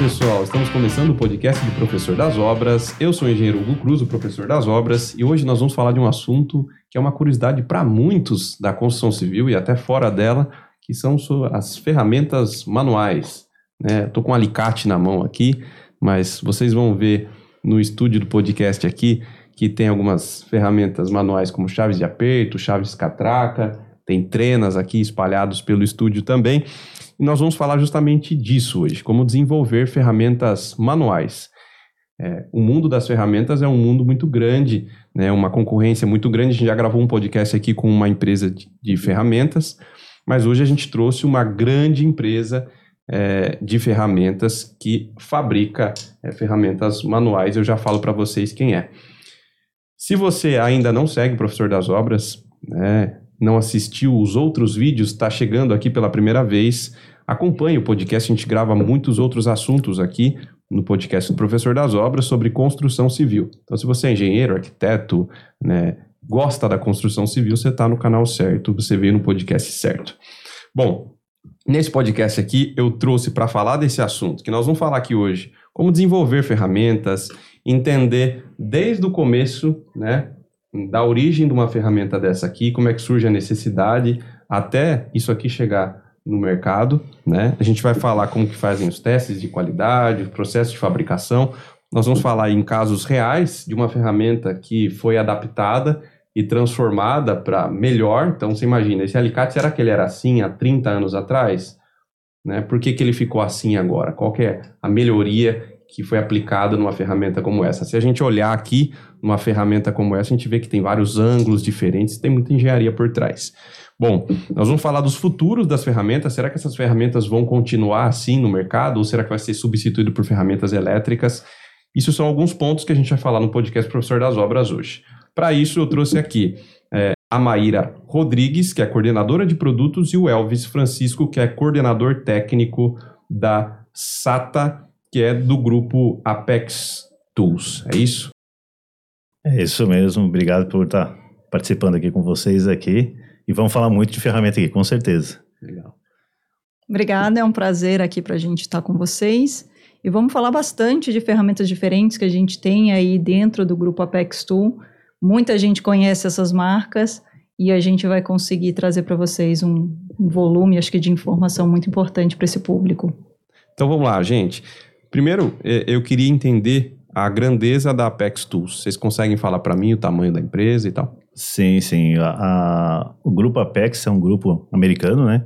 pessoal, estamos começando o podcast do Professor das Obras. Eu sou o engenheiro Hugo Cruz, o professor das obras, e hoje nós vamos falar de um assunto que é uma curiosidade para muitos da construção civil e até fora dela, que são as ferramentas manuais. Estou né? com um alicate na mão aqui, mas vocês vão ver no estúdio do podcast aqui que tem algumas ferramentas manuais como chaves de aperto, chaves catraca, tem trenas aqui espalhados pelo estúdio também. E nós vamos falar justamente disso hoje, como desenvolver ferramentas manuais. É, o mundo das ferramentas é um mundo muito grande, né, uma concorrência muito grande. A gente já gravou um podcast aqui com uma empresa de, de ferramentas, mas hoje a gente trouxe uma grande empresa é, de ferramentas que fabrica é, ferramentas manuais. Eu já falo para vocês quem é. Se você ainda não segue o Professor das Obras, né, não assistiu os outros vídeos, está chegando aqui pela primeira vez, Acompanhe o podcast, a gente grava muitos outros assuntos aqui no podcast do Professor das Obras sobre construção civil. Então, se você é engenheiro, arquiteto, né, gosta da construção civil, você está no canal certo, você veio no podcast certo. Bom, nesse podcast aqui eu trouxe para falar desse assunto, que nós vamos falar aqui hoje, como desenvolver ferramentas, entender desde o começo, né, da origem de uma ferramenta dessa aqui, como é que surge a necessidade, até isso aqui chegar no mercado, né? A gente vai falar como que fazem os testes de qualidade, o processo de fabricação. Nós vamos falar em casos reais de uma ferramenta que foi adaptada e transformada para melhor. Então, você imagina, esse alicate, será que ele era assim há 30 anos atrás? Né? Por que, que ele ficou assim agora? Qual é a melhoria que foi aplicada numa ferramenta como essa? Se a gente olhar aqui numa ferramenta como essa, a gente vê que tem vários ângulos diferentes, tem muita engenharia por trás. Bom, nós vamos falar dos futuros das ferramentas. Será que essas ferramentas vão continuar assim no mercado ou será que vai ser substituído por ferramentas elétricas? Isso são alguns pontos que a gente vai falar no podcast Professor das Obras hoje. Para isso, eu trouxe aqui é, a Maíra Rodrigues, que é coordenadora de produtos, e o Elvis Francisco, que é coordenador técnico da SATA, que é do grupo Apex Tools. É isso? É isso mesmo. Obrigado por estar participando aqui com vocês aqui. E vamos falar muito de ferramenta aqui, com certeza. Legal. Obrigada, é um prazer aqui para a gente estar com vocês. E vamos falar bastante de ferramentas diferentes que a gente tem aí dentro do grupo Apex Tool. Muita gente conhece essas marcas e a gente vai conseguir trazer para vocês um, um volume, acho que de informação muito importante para esse público. Então vamos lá, gente. Primeiro, eu queria entender a grandeza da Apex Tools. Vocês conseguem falar para mim o tamanho da empresa e tal? Sim, sim. A, a, o grupo Apex é um grupo americano, né?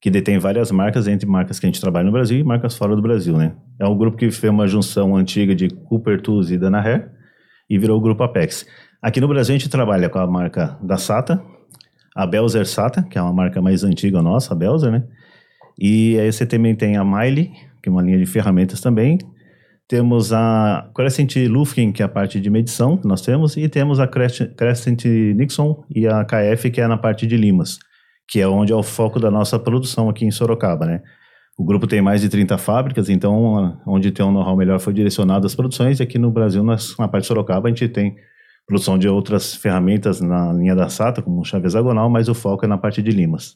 Que detém várias marcas, entre marcas que a gente trabalha no Brasil e marcas fora do Brasil, né? É um grupo que fez uma junção antiga de Cooper Tools e Danaher e virou o grupo Apex. Aqui no Brasil a gente trabalha com a marca da SATA, a Belzer SATA, que é uma marca mais antiga nossa, a Belzer, né? E aí você também tem a Miley, que é uma linha de ferramentas também, temos a Crescent Lufkin, que é a parte de medição que nós temos, e temos a Crescent Nixon e a KF, que é na parte de limas, que é onde é o foco da nossa produção aqui em Sorocaba, né? O grupo tem mais de 30 fábricas, então onde tem um know-how melhor foi direcionado às produções, e aqui no Brasil, na parte de Sorocaba, a gente tem produção de outras ferramentas na linha da SATA, como chave hexagonal, mas o foco é na parte de limas.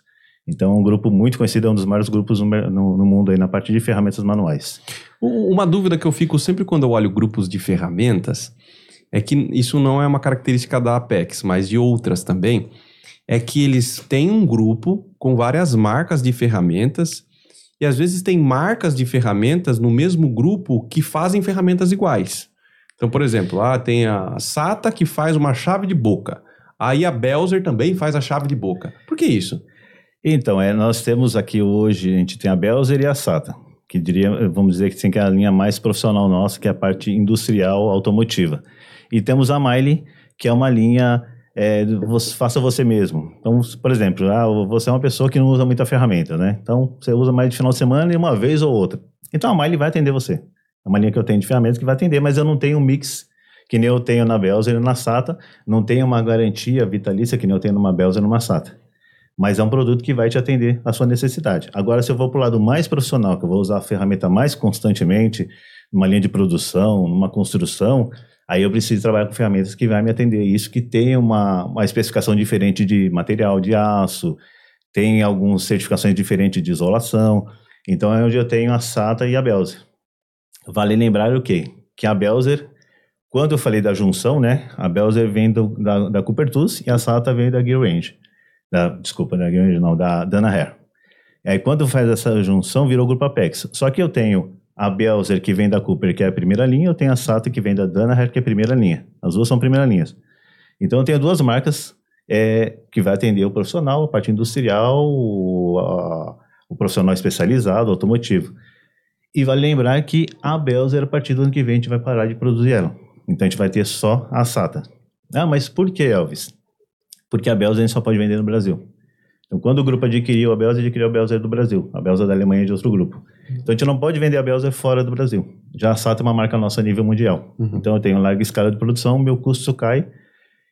Então, um grupo muito conhecido, é um dos maiores grupos no, no, mundo aí na parte de ferramentas manuais. Uma dúvida que eu fico sempre quando eu olho grupos de ferramentas é que isso não é uma característica da Apex, mas de outras também, é que eles têm um grupo com várias marcas de ferramentas e às vezes tem marcas de ferramentas no mesmo grupo que fazem ferramentas iguais. Então, por exemplo, ah, tem a SATA que faz uma chave de boca. Aí a Belzer também faz a chave de boca. Por que isso? Então, é, nós temos aqui hoje, a gente tem a Belzer e a SATA, que diria, vamos dizer que tem que é a linha mais profissional nossa, que é a parte industrial automotiva. E temos a Miley, que é uma linha é, você, faça você mesmo. Então, por exemplo, ah, você é uma pessoa que não usa muita ferramenta, né? Então, você usa mais de final de semana e uma vez ou outra. Então, a Miley vai atender você. É uma linha que eu tenho de ferramentas que vai atender, mas eu não tenho um mix que nem eu tenho na Belzer e na SATA, não tenho uma garantia vitalícia que nem eu tenho numa Belzer e numa SATA mas é um produto que vai te atender à sua necessidade. Agora, se eu vou para o lado mais profissional, que eu vou usar a ferramenta mais constantemente, numa linha de produção, numa construção, aí eu preciso trabalhar com ferramentas que vai me atender isso, que tem uma, uma especificação diferente de material de aço, tem algumas certificações diferentes de isolação. Então, é onde eu tenho a SATA e a Belze. Vale lembrar o quê? Que a Belzer, quando eu falei da junção, né? A Belzer vem do, da, da Cooper Tools e a SATA vem da Gear Range. Da, desculpa, da Gear Range não, da Dana Hair. Aí quando faz essa junção, virou Grupo Apex. Só que eu tenho a Belzer que vem da Cooper, que é a primeira linha, eu tenho a SATA que vem da Dana Hair, que é a primeira linha. As duas são primeira linhas. Então eu tenho duas marcas é, que vai atender o profissional, a parte industrial, o, a, o profissional especializado, automotivo. E vale lembrar que a Belzer, a partir do ano que vem, a gente vai parar de produzir ela. Então a gente vai ter só a SATA. Ah, mas por que, Elvis? Porque a Belzer a gente só pode vender no Brasil. Então, quando o grupo adquiriu a Belzer, adquiriu a Belzer do Brasil. A Belzer da Alemanha é de outro grupo. Então, a gente não pode vender a Belzer fora do Brasil. Já a SATA é uma marca nossa a nível mundial. Uhum. Então, eu tenho larga escala de produção, meu custo cai.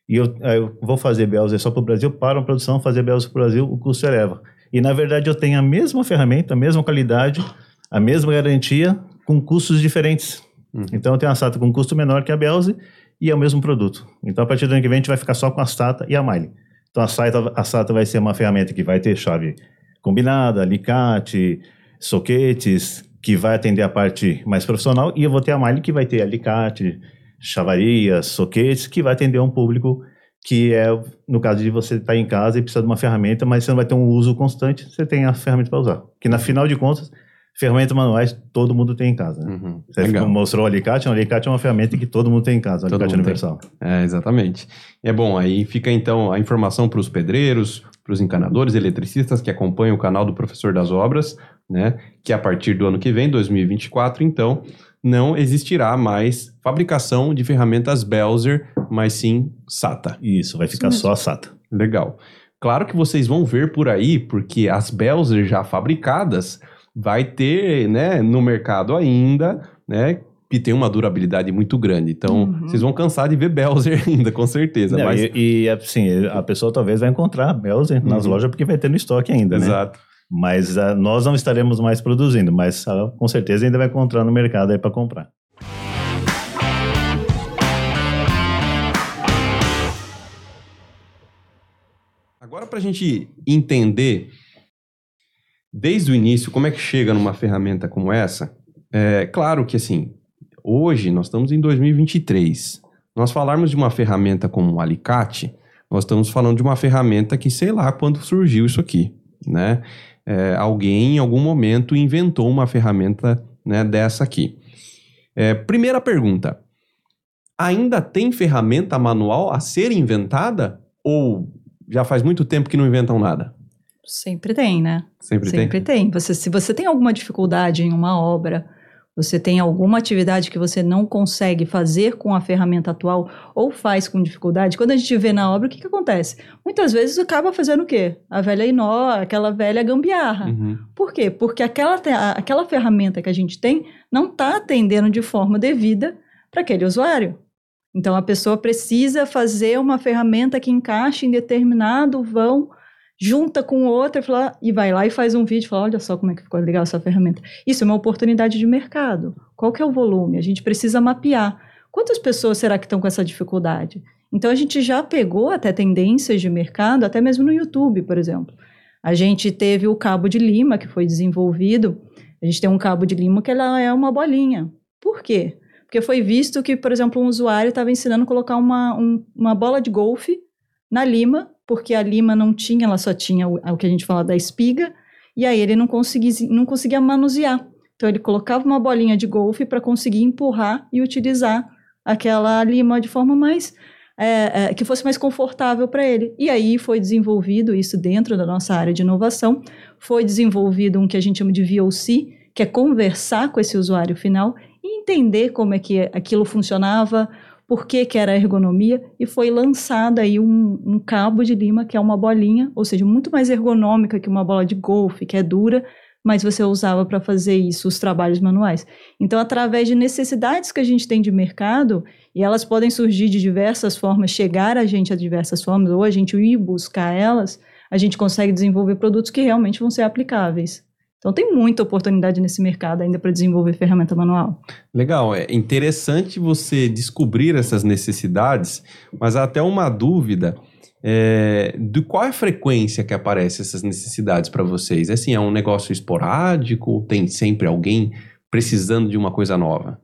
E eu, eu vou fazer Belzer só para o Brasil, para a produção, fazer Belzer para o Brasil, o custo eleva. E, na verdade, eu tenho a mesma ferramenta, a mesma qualidade, a mesma garantia, com custos diferentes. Uhum. Então, eu tenho a SATA com custo menor que a Belzer e é o mesmo produto. Então, a partir do ano que vem, a gente vai ficar só com a SATA e a Mile. Então a SATA, a SATA vai ser uma ferramenta que vai ter chave combinada, alicate, soquetes, que vai atender a parte mais profissional, e eu vou ter a Mali que vai ter alicate, chavarias, soquetes, que vai atender um público que é, no caso de você estar tá em casa e precisar de uma ferramenta, mas você não vai ter um uso constante, você tem a ferramenta para usar. Que na final de contas, ferramentas manuais todo mundo tem em casa. Né? Uhum, Você legal. mostrou o alicate, o alicate é uma ferramenta que todo mundo tem em casa, o todo alicate universal. Tem. É, exatamente. É bom, aí fica então a informação para os pedreiros, para os encanadores, eletricistas que acompanham o canal do Professor das Obras, né? Que a partir do ano que vem, 2024, então, não existirá mais fabricação de ferramentas Belzer, mas sim SATA. Isso, vai ficar Isso só a SATA. Legal. Claro que vocês vão ver por aí, porque as Belzer já fabricadas vai ter, né, no mercado ainda, né, que tem uma durabilidade muito grande. Então, uhum. vocês vão cansar de ver Belzer ainda, com certeza. Não, mas... E, e, assim, a pessoa talvez vai encontrar Belzer uhum. nas lojas porque vai ter no estoque ainda, Exato. né? Exato. Mas uh, nós não estaremos mais produzindo, mas uh, com certeza ainda vai encontrar no mercado aí para comprar. Agora, para a gente entender desde o início, como é que chega numa ferramenta como essa? É claro que assim, hoje nós estamos em 2023. Nós falarmos de uma ferramenta como o Alicate, nós estamos falando de uma ferramenta que sei lá quando surgiu isso aqui, né? É, alguém em algum momento inventou uma ferramenta né, dessa aqui. É, primeira pergunta: ainda tem ferramenta manual a ser inventada ou já faz muito tempo que não inventam nada? Sempre tem, né? Sempre, Sempre tem. tem. Você, se você tem alguma dificuldade em uma obra, você tem alguma atividade que você não consegue fazer com a ferramenta atual ou faz com dificuldade, quando a gente vê na obra, o que, que acontece? Muitas vezes acaba fazendo o quê? A velha inó, aquela velha gambiarra. Uhum. Por quê? Porque aquela, aquela ferramenta que a gente tem não está atendendo de forma devida para aquele usuário. Então a pessoa precisa fazer uma ferramenta que encaixe em determinado vão junta com outra fala, e vai lá e faz um vídeo fala, olha só como é que ficou legal essa ferramenta. Isso é uma oportunidade de mercado. Qual que é o volume? A gente precisa mapear. Quantas pessoas será que estão com essa dificuldade? Então, a gente já pegou até tendências de mercado, até mesmo no YouTube, por exemplo. A gente teve o cabo de lima, que foi desenvolvido. A gente tem um cabo de lima que ela é uma bolinha. Por quê? Porque foi visto que, por exemplo, um usuário estava ensinando a colocar uma, um, uma bola de golfe na lima porque a lima não tinha, ela só tinha o, o que a gente fala da espiga, e aí ele não conseguia, não conseguia manusear. Então ele colocava uma bolinha de golfe para conseguir empurrar e utilizar aquela lima de forma mais é, é, que fosse mais confortável para ele. E aí foi desenvolvido isso dentro da nossa área de inovação, foi desenvolvido um que a gente chama de VOC, que é conversar com esse usuário final e entender como é que aquilo funcionava, por que, que era ergonomia, e foi lançado aí um, um cabo de lima, que é uma bolinha, ou seja, muito mais ergonômica que uma bola de golfe, que é dura, mas você usava para fazer isso, os trabalhos manuais. Então, através de necessidades que a gente tem de mercado, e elas podem surgir de diversas formas, chegar a gente a diversas formas, ou a gente ir buscar elas, a gente consegue desenvolver produtos que realmente vão ser aplicáveis. Então tem muita oportunidade nesse mercado ainda para desenvolver ferramenta manual. Legal, é interessante você descobrir essas necessidades, mas há até uma dúvida é, de qual é a frequência que aparecem essas necessidades para vocês? É assim, é um negócio esporádico? Tem sempre alguém precisando de uma coisa nova?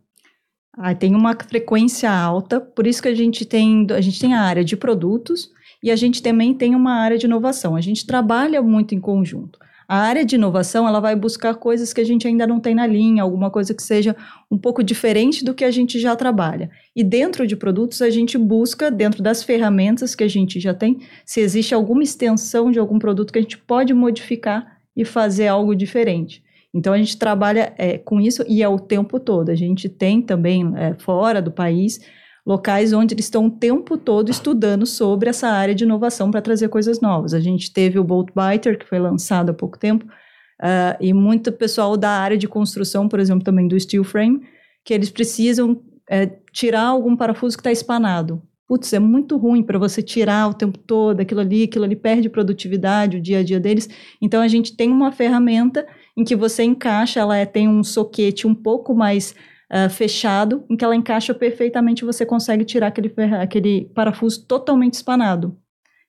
Ah, tem uma frequência alta, por isso que a gente tem, a gente tem a área de produtos e a gente também tem uma área de inovação. A gente trabalha muito em conjunto. A área de inovação, ela vai buscar coisas que a gente ainda não tem na linha, alguma coisa que seja um pouco diferente do que a gente já trabalha. E dentro de produtos, a gente busca, dentro das ferramentas que a gente já tem, se existe alguma extensão de algum produto que a gente pode modificar e fazer algo diferente. Então a gente trabalha é, com isso e é o tempo todo. A gente tem também é, fora do país locais onde eles estão o tempo todo estudando sobre essa área de inovação para trazer coisas novas. A gente teve o Bolt Biter, que foi lançado há pouco tempo, uh, e muito pessoal da área de construção, por exemplo, também do steel frame, que eles precisam é, tirar algum parafuso que está espanado. Putz, é muito ruim para você tirar o tempo todo aquilo ali, aquilo ali perde produtividade, o dia a dia deles. Então a gente tem uma ferramenta em que você encaixa, ela é, tem um soquete um pouco mais uh, fechado, em que ela encaixa perfeitamente você consegue tirar aquele, aquele parafuso totalmente espanado.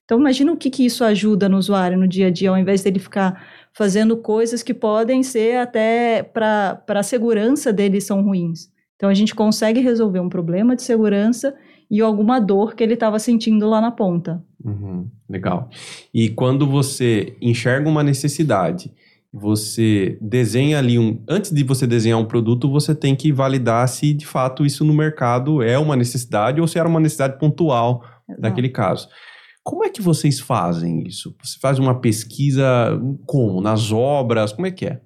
Então imagina o que, que isso ajuda no usuário no dia a dia, ao invés dele ficar fazendo coisas que podem ser até para a segurança dele são ruins. Então a gente consegue resolver um problema de segurança e alguma dor que ele estava sentindo lá na ponta. Uhum, legal. E quando você enxerga uma necessidade você desenha ali um. Antes de você desenhar um produto, você tem que validar se de fato isso no mercado é uma necessidade ou se era uma necessidade pontual Exato. daquele caso. Como é que vocês fazem isso? Você faz uma pesquisa como? Nas obras? Como é que é?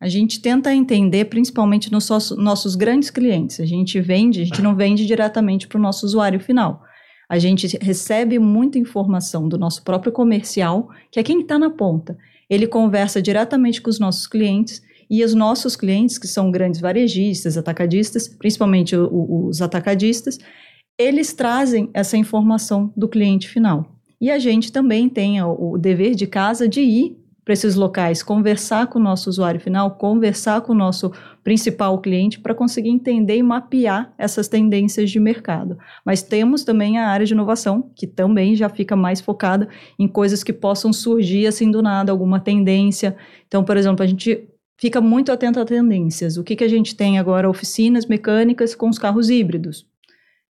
A gente tenta entender principalmente nos nossos grandes clientes. A gente vende, a gente não vende diretamente para o nosso usuário final. A gente recebe muita informação do nosso próprio comercial, que é quem está na ponta ele conversa diretamente com os nossos clientes e os nossos clientes, que são grandes varejistas, atacadistas, principalmente o, os atacadistas, eles trazem essa informação do cliente final. E a gente também tem o, o dever de casa de ir para esses locais, conversar com o nosso usuário final, conversar com o nosso principal cliente para conseguir entender e mapear essas tendências de mercado. Mas temos também a área de inovação, que também já fica mais focada em coisas que possam surgir assim do nada, alguma tendência. Então, por exemplo, a gente fica muito atento a tendências. O que, que a gente tem agora? Oficinas mecânicas com os carros híbridos.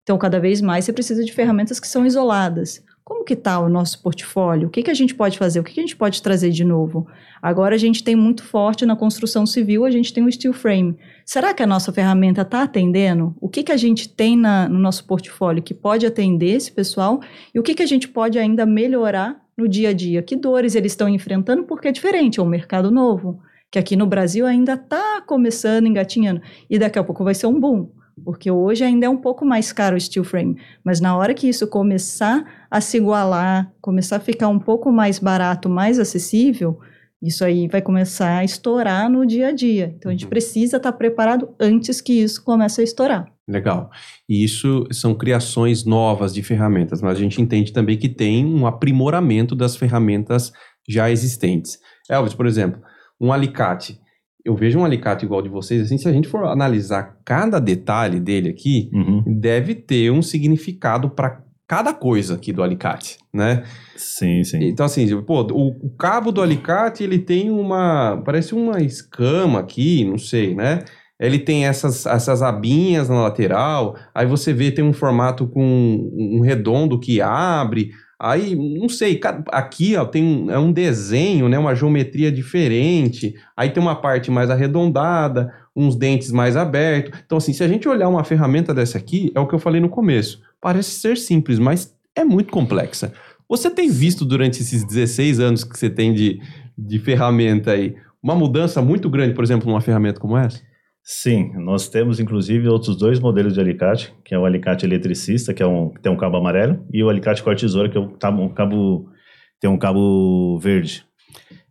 Então, cada vez mais você precisa de ferramentas que são isoladas. Como que está o nosso portfólio? O que, que a gente pode fazer? O que, que a gente pode trazer de novo? Agora a gente tem muito forte na construção civil, a gente tem o steel frame. Será que a nossa ferramenta está atendendo? O que, que a gente tem na, no nosso portfólio que pode atender esse pessoal? E o que, que a gente pode ainda melhorar no dia a dia? Que dores eles estão enfrentando? Porque é diferente, é um mercado novo, que aqui no Brasil ainda está começando, engatinhando. E daqui a pouco vai ser um boom porque hoje ainda é um pouco mais caro o steel frame, mas na hora que isso começar a se igualar, começar a ficar um pouco mais barato, mais acessível, isso aí vai começar a estourar no dia a dia. Então a gente uhum. precisa estar preparado antes que isso comece a estourar. Legal. E isso são criações novas de ferramentas, mas a gente entende também que tem um aprimoramento das ferramentas já existentes. Elvis, por exemplo, um alicate eu vejo um alicate igual de vocês, assim, se a gente for analisar cada detalhe dele aqui, uhum. deve ter um significado para cada coisa aqui do alicate, né? Sim, sim. Então, assim, pô, o, o, cabo do alicate, ele tem uma, parece uma escama aqui, não sei, né? Ele tem essas, essas abinhas na lateral, aí você vê, tem um formato com um redondo que abre, Aí, não sei, aqui ó, tem um, é um desenho, né, uma geometria diferente. Aí tem uma parte mais arredondada, uns dentes mais abertos. Então, assim, se a gente olhar uma ferramenta dessa aqui, é o que eu falei no começo. Parece ser simples, mas é muito complexa. Você tem visto durante esses 16 anos que você tem de, de ferramenta aí, uma mudança muito grande, por exemplo, numa ferramenta como essa? Sim, nós temos inclusive outros dois modelos de alicate, que é o alicate eletricista, que é um que tem um cabo amarelo, e o alicate corte-tesoura, que é um um cabo, tem um cabo verde.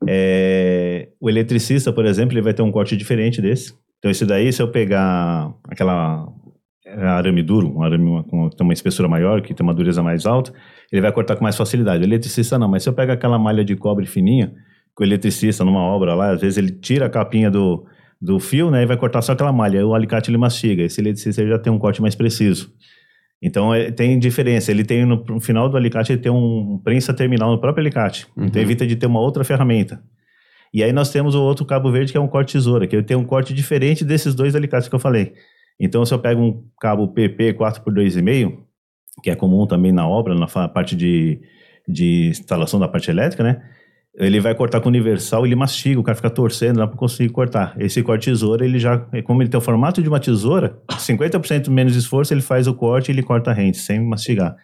É, o eletricista, por exemplo, ele vai ter um corte diferente desse. Então esse daí, se eu pegar aquela arame duro, um arame com tem uma espessura maior, que tem uma dureza mais alta, ele vai cortar com mais facilidade. O eletricista não, mas se eu pegar aquela malha de cobre fininha, que o eletricista numa obra lá, às vezes ele tira a capinha do do fio, né? E vai cortar só aquela malha. O alicate ele mastiga. Esse eletricista já tem um corte mais preciso. Então é, tem diferença. Ele tem no, no, final do alicate ele tem um prensa terminal no próprio alicate. Uhum. Então evita de ter uma outra ferramenta. E aí nós temos o outro cabo verde que é um corte tesoura, que ele tem um corte diferente desses dois alicates que eu falei. Então, se eu pego um cabo PP 4 por 2,5, que é comum também na obra, na parte de, de instalação da parte elétrica, né? Ele vai cortar com universal, ele mastiga, o cara fica torcendo lá para conseguir cortar. Esse corte tesoura, ele já, como ele tem o formato de uma tesoura, 50% menos esforço, ele faz o corte e ele corta a rente, sem mastigar.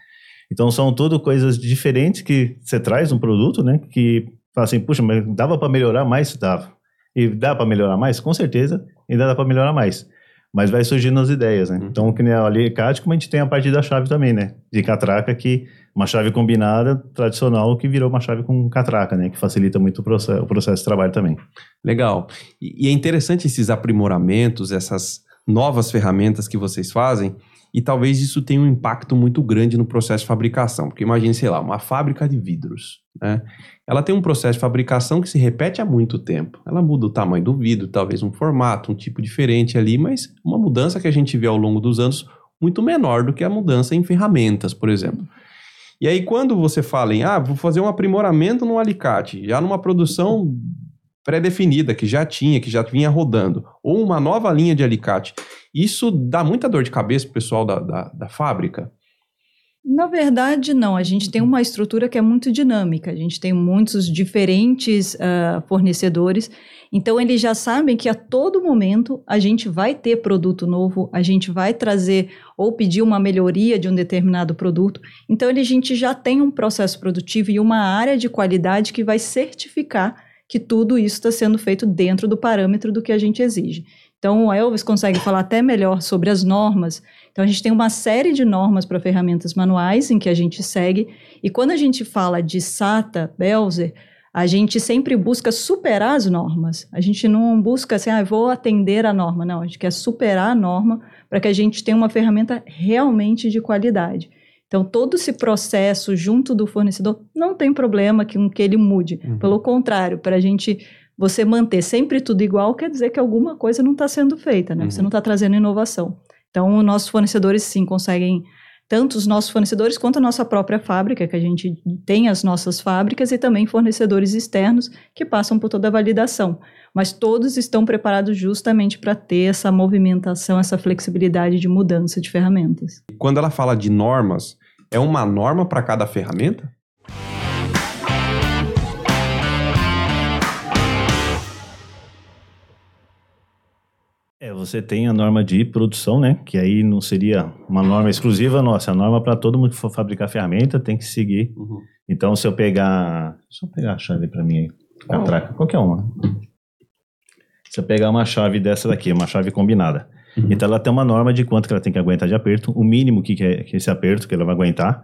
Então são tudo coisas diferentes que você traz um produto, né? Que fala assim, puxa, mas dava para melhorar mais? Dava. E dá para melhorar mais? Com certeza, ainda dá para melhorar mais. Mas vai surgindo as ideias, né? Uhum. Então, que nem a alicate, como a gente tem a partir da chave também, né? De catraca, que uma chave combinada tradicional que virou uma chave com catraca, né? Que facilita muito o processo, o processo de trabalho também. Legal. E, e é interessante esses aprimoramentos, essas novas ferramentas que vocês fazem, e talvez isso tenha um impacto muito grande no processo de fabricação. Porque imagine, sei lá, uma fábrica de vidros. Né? Ela tem um processo de fabricação que se repete há muito tempo. Ela muda o tamanho do vidro, talvez um formato, um tipo diferente ali, mas uma mudança que a gente vê ao longo dos anos muito menor do que a mudança em ferramentas, por exemplo. E aí, quando você fala em, ah, vou fazer um aprimoramento no alicate, já numa produção pré-definida, que já tinha, que já vinha rodando, ou uma nova linha de alicate, isso dá muita dor de cabeça para o pessoal da, da, da fábrica? Na verdade, não. A gente tem uma estrutura que é muito dinâmica. A gente tem muitos diferentes uh, fornecedores. Então, eles já sabem que a todo momento a gente vai ter produto novo, a gente vai trazer ou pedir uma melhoria de um determinado produto. Então, a gente já tem um processo produtivo e uma área de qualidade que vai certificar que tudo isso está sendo feito dentro do parâmetro do que a gente exige. Então, o Elvis consegue falar até melhor sobre as normas. Então, a gente tem uma série de normas para ferramentas manuais em que a gente segue. E quando a gente fala de SATA, Belzer, a gente sempre busca superar as normas. A gente não busca assim, ah, vou atender a norma. Não, a gente quer superar a norma para que a gente tenha uma ferramenta realmente de qualidade. Então, todo esse processo junto do fornecedor não tem problema que, que ele mude. Uhum. Pelo contrário, para a gente você manter sempre tudo igual quer dizer que alguma coisa não está sendo feita, né? Uhum. Você não está trazendo inovação. Então, nossos fornecedores sim conseguem, tanto os nossos fornecedores quanto a nossa própria fábrica, que a gente tem as nossas fábricas, e também fornecedores externos que passam por toda a validação. Mas todos estão preparados justamente para ter essa movimentação, essa flexibilidade de mudança de ferramentas. Quando ela fala de normas, é uma norma para cada ferramenta? É, você tem a norma de produção, né? Que aí não seria uma norma exclusiva nossa. A norma para todo mundo que for fabricar ferramenta tem que seguir. Uhum. Então, se eu pegar. Deixa eu pegar a chave para mim aí. Catraca, qualquer uma. Se eu pegar uma chave dessa daqui, uma chave combinada. Uhum. Então, ela tem uma norma de quanto que ela tem que aguentar de aperto, o mínimo que, que é que esse aperto que ela vai aguentar.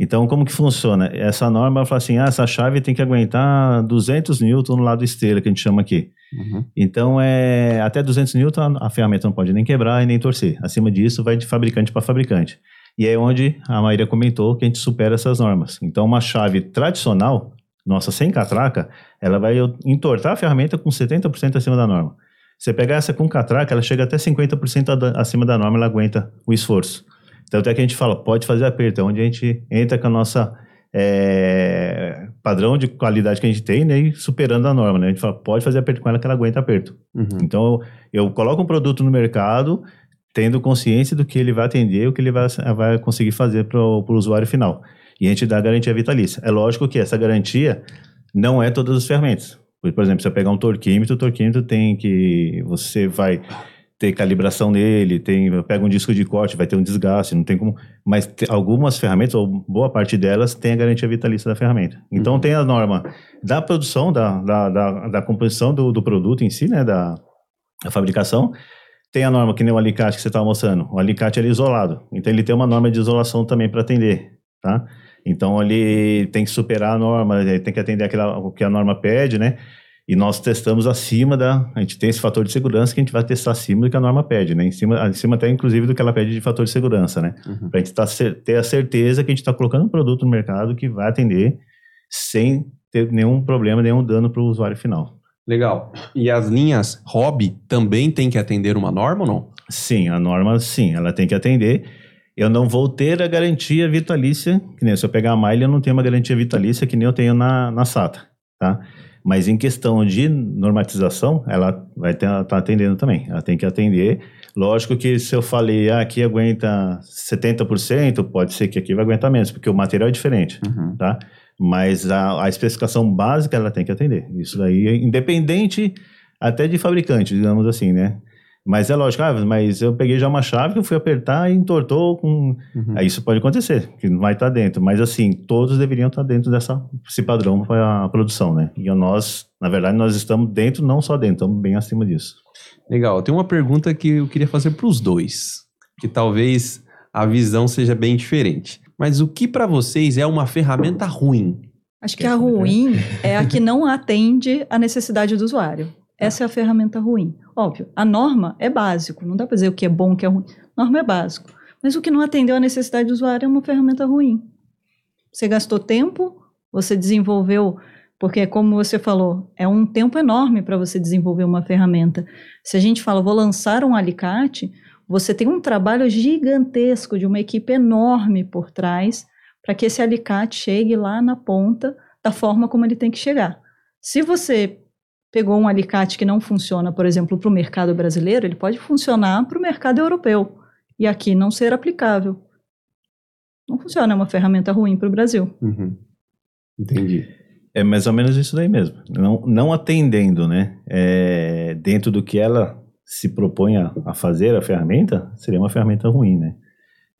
Então, como que funciona? Essa norma fala assim, ah, essa chave tem que aguentar 200 newton no lado esteira, que a gente chama aqui. Uhum. Então, é, até 200 newton a ferramenta não pode nem quebrar e nem torcer. Acima disso, vai de fabricante para fabricante. E é onde a Maíra comentou que a gente supera essas normas. Então, uma chave tradicional, nossa, sem catraca, ela vai entortar a ferramenta com 70% acima da norma. Você pegar essa com catraca, ela chega até 50% acima da norma, ela aguenta o esforço. Então, até que a gente fala, pode fazer aperto, é onde a gente entra com a nossa é, padrão de qualidade que a gente tem, né, e superando a norma, né? A gente fala, pode fazer aperto com ela que ela aguenta aperto. Uhum. Então, eu coloco um produto no mercado, tendo consciência do que ele vai atender, o que ele vai, vai conseguir fazer para o usuário final. E a gente dá a garantia vitalícia. É lógico que essa garantia não é todas as ferramentas. Por exemplo, se eu pegar um torquímetro, o torquímetro tem que... Você vai ter calibração nele, tem, pega um disco de corte, vai ter um desgaste, não tem como. Mas algumas ferramentas, ou boa parte delas, tem a garantia vitalícia da ferramenta. Então uhum. tem a norma da produção, da, da, da, da composição do, do, produto em si, né? Da, da fabricação. Tem a norma que nem o alicate que você estava mostrando. O alicate é isolado. Então ele tem uma norma de isolação também para atender, tá? Então ele tem que superar a norma, tem que atender aquela, o que a norma pede, né? E nós testamos acima da. A gente tem esse fator de segurança que a gente vai testar acima do que a norma pede, né? Em cima, acima até, inclusive, do que ela pede de fator de segurança, né? Uhum. Para a gente tá, ter a certeza que a gente está colocando um produto no mercado que vai atender sem ter nenhum problema, nenhum dano para o usuário final. Legal. E as linhas hobby também tem que atender uma norma ou não? Sim, a norma sim, ela tem que atender. Eu não vou ter a garantia vitalícia, que nem se eu pegar a malha, eu não tenho uma garantia vitalícia que nem eu tenho na, na SATA, tá? Mas em questão de normatização, ela vai estar tá atendendo também. Ela tem que atender. Lógico que se eu falei, ah, aqui aguenta 70%, pode ser que aqui vai aguentar menos, porque o material é diferente, uhum. tá? Mas a, a especificação básica ela tem que atender. Isso daí, é independente até de fabricante, digamos assim, né? Mas é lógico, ah, mas eu peguei já uma chave que eu fui apertar e entortou com. Uhum. Aí isso pode acontecer, que não vai estar dentro. Mas assim, todos deveriam estar dentro dessa, desse padrão para a produção, né? E nós, na verdade, nós estamos dentro, não só dentro, estamos bem acima disso. Legal. Tem uma pergunta que eu queria fazer para os dois, que talvez a visão seja bem diferente. Mas o que para vocês é uma ferramenta ruim? Acho que a ruim é a que não atende à necessidade do usuário. Essa é a ferramenta ruim. Óbvio, a norma é básico, não dá para dizer o que é bom, o que é ruim. Norma é básico. Mas o que não atendeu à necessidade do usuário é uma ferramenta ruim. Você gastou tempo, você desenvolveu, porque como você falou, é um tempo enorme para você desenvolver uma ferramenta. Se a gente fala, vou lançar um alicate, você tem um trabalho gigantesco de uma equipe enorme por trás para que esse alicate chegue lá na ponta da forma como ele tem que chegar. Se você pegou um alicate que não funciona, por exemplo, para o mercado brasileiro, ele pode funcionar para o mercado europeu e aqui não ser aplicável. Não funciona, é uma ferramenta ruim para o Brasil. Uhum. Entendi. É mais ou menos isso daí mesmo. Não, não atendendo, né? É, dentro do que ela se propõe a, a, fazer, a ferramenta, seria uma ferramenta ruim, né?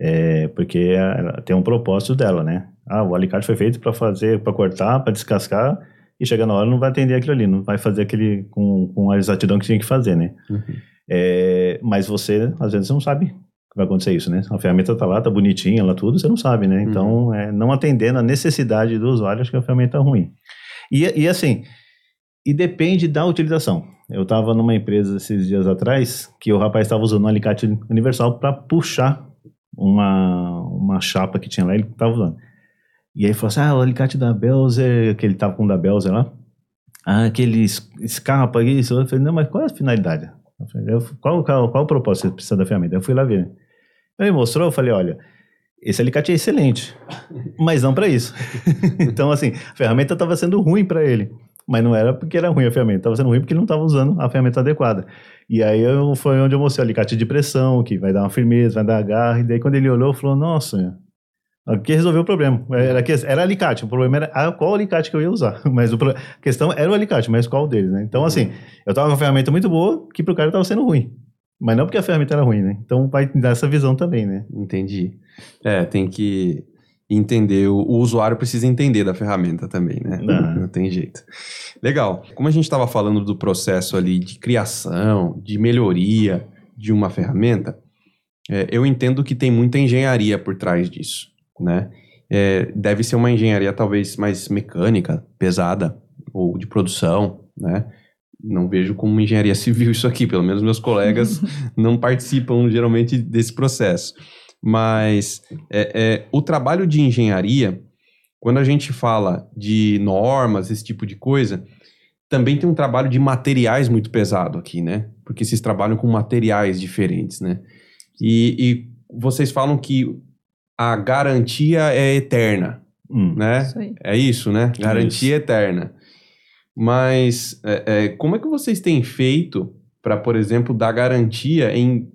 É, porque ela tem um propósito dela, né? Ah, o alicate foi feito para fazer, para cortar, para descascar e chega na hora não vai atender aquilo ali, não vai fazer aquele com, com a exatidão que tinha que fazer, né? Uhum. É, mas você, às vezes, não sabe que vai acontecer isso, né? A ferramenta tá lá, tá bonitinha lá tudo, você não sabe, né? Então, uhum. é, não atendendo a necessidade do usuário, acho que a ferramenta é ruim. E, e assim, e depende da utilização. Eu estava numa empresa esses dias atrás que o rapaz estava usando um alicate universal para puxar uma, uma chapa que tinha lá, ele estava usando. E aí falou assim: ah, o alicate da Belzer, que ele tava com o da Belzer lá. Ah, aquele escapa, isso. Eu falei: não, mas qual é a finalidade? Falei, eu, qual, qual, qual o propósito? Você precisa da ferramenta? Eu fui lá ver. Ele mostrou, eu falei: olha, esse alicate é excelente, mas não para isso. então, assim, a ferramenta estava sendo ruim para ele. Mas não era porque era ruim a ferramenta, estava sendo ruim porque ele não estava usando a ferramenta adequada. E aí eu, foi onde eu mostrei o alicate de pressão, que vai dar uma firmeza, vai dar agarre. E daí quando ele olhou, falou: Nossa, que resolveu o problema. Era, era alicate. O problema era ah, qual alicate que eu ia usar. Mas a questão era o alicate, mas qual deles, né? Então, assim, eu tava com uma ferramenta muito boa que pro cara tava sendo ruim. Mas não porque a ferramenta era ruim, né? Então vai dar essa visão também, né? Entendi. É, tem que entender, o, o usuário precisa entender da ferramenta também, né? Não, não tem jeito. Legal. Como a gente estava falando do processo ali de criação, de melhoria de uma ferramenta, é, eu entendo que tem muita engenharia por trás disso né? É, deve ser uma engenharia talvez mais mecânica, pesada, ou de produção, né? Não vejo como engenharia civil isso aqui, pelo menos meus colegas não participam geralmente desse processo. Mas é, é, o trabalho de engenharia, quando a gente fala de normas, esse tipo de coisa, também tem um trabalho de materiais muito pesado aqui, né? Porque vocês trabalham com materiais diferentes, né? E, e vocês falam que a garantia é eterna, hum. né? Isso é isso, né? Garantia isso. eterna. Mas é, é, como é que vocês têm feito para, por exemplo, dar garantia em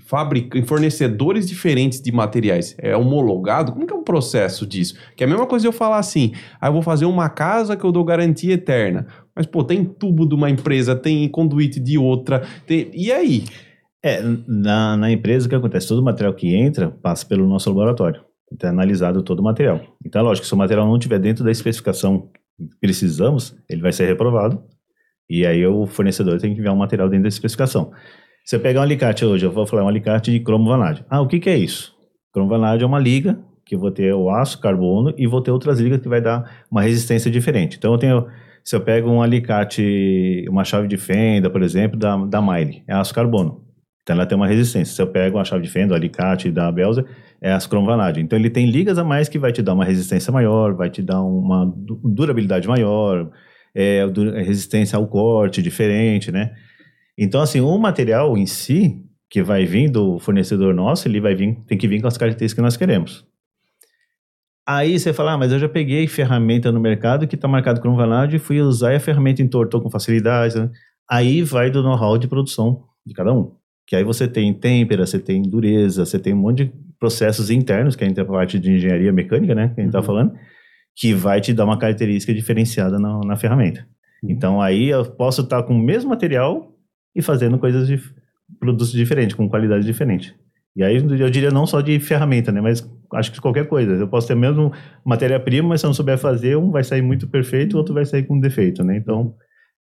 fabric... em fornecedores diferentes de materiais? É homologado? Como que é o processo disso? Que é a mesma coisa eu falar assim, ah, eu vou fazer uma casa que eu dou garantia eterna. Mas, pô, tem tubo de uma empresa, tem conduíte de outra, tem... e aí? É, na, na empresa o que acontece? Todo material que entra passa pelo nosso laboratório. Então é analisado todo o material. Então é lógico, se o material não estiver dentro da especificação que precisamos, ele vai ser reprovado. E aí o fornecedor tem que enviar um material dentro da especificação. Se eu pegar um alicate hoje, eu vou falar um alicate de cromo vanádio. Ah, o que, que é isso? Cromo vanádio é uma liga que eu vou ter o aço, carbono e vou ter outras ligas que vai dar uma resistência diferente. Então eu tenho, se eu pego um alicate, uma chave de fenda, por exemplo, da, da Miley, é aço carbono. Então ela tem uma resistência. Se eu pego uma chave de fenda, o alicate da Belzer, é as Chrome Vanadium. Então ele tem ligas a mais que vai te dar uma resistência maior, vai te dar uma durabilidade maior, é, resistência ao corte diferente, né? Então assim, o material em si que vai vir do fornecedor nosso, ele vai vir, tem que vir com as características que nós queremos. Aí você fala, ah, mas eu já peguei ferramenta no mercado que está marcado como vanade e fui usar e a ferramenta entortou com facilidade. Né? Aí vai do know-how de produção de cada um. Que aí você tem têmpera, você tem dureza, você tem um monte de processos internos, que a gente tem a parte de engenharia mecânica, né, que a gente está uhum. falando, que vai te dar uma característica diferenciada na, na ferramenta. Uhum. Então aí eu posso estar tá com o mesmo material e fazendo coisas de produtos diferentes, com qualidade diferente. E aí eu diria não só de ferramenta, né, mas acho que qualquer coisa. Eu posso ter mesmo matéria-prima, mas se eu não souber fazer, um vai sair muito perfeito, o outro vai sair com defeito, né? Então,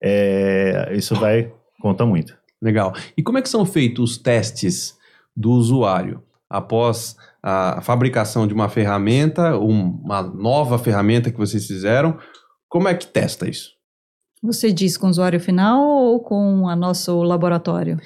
é, isso vai conta muito. Legal. E como é que são feitos os testes do usuário após a fabricação de uma ferramenta, uma nova ferramenta que vocês fizeram? Como é que testa isso? Você diz com o usuário final ou com o nosso laboratório?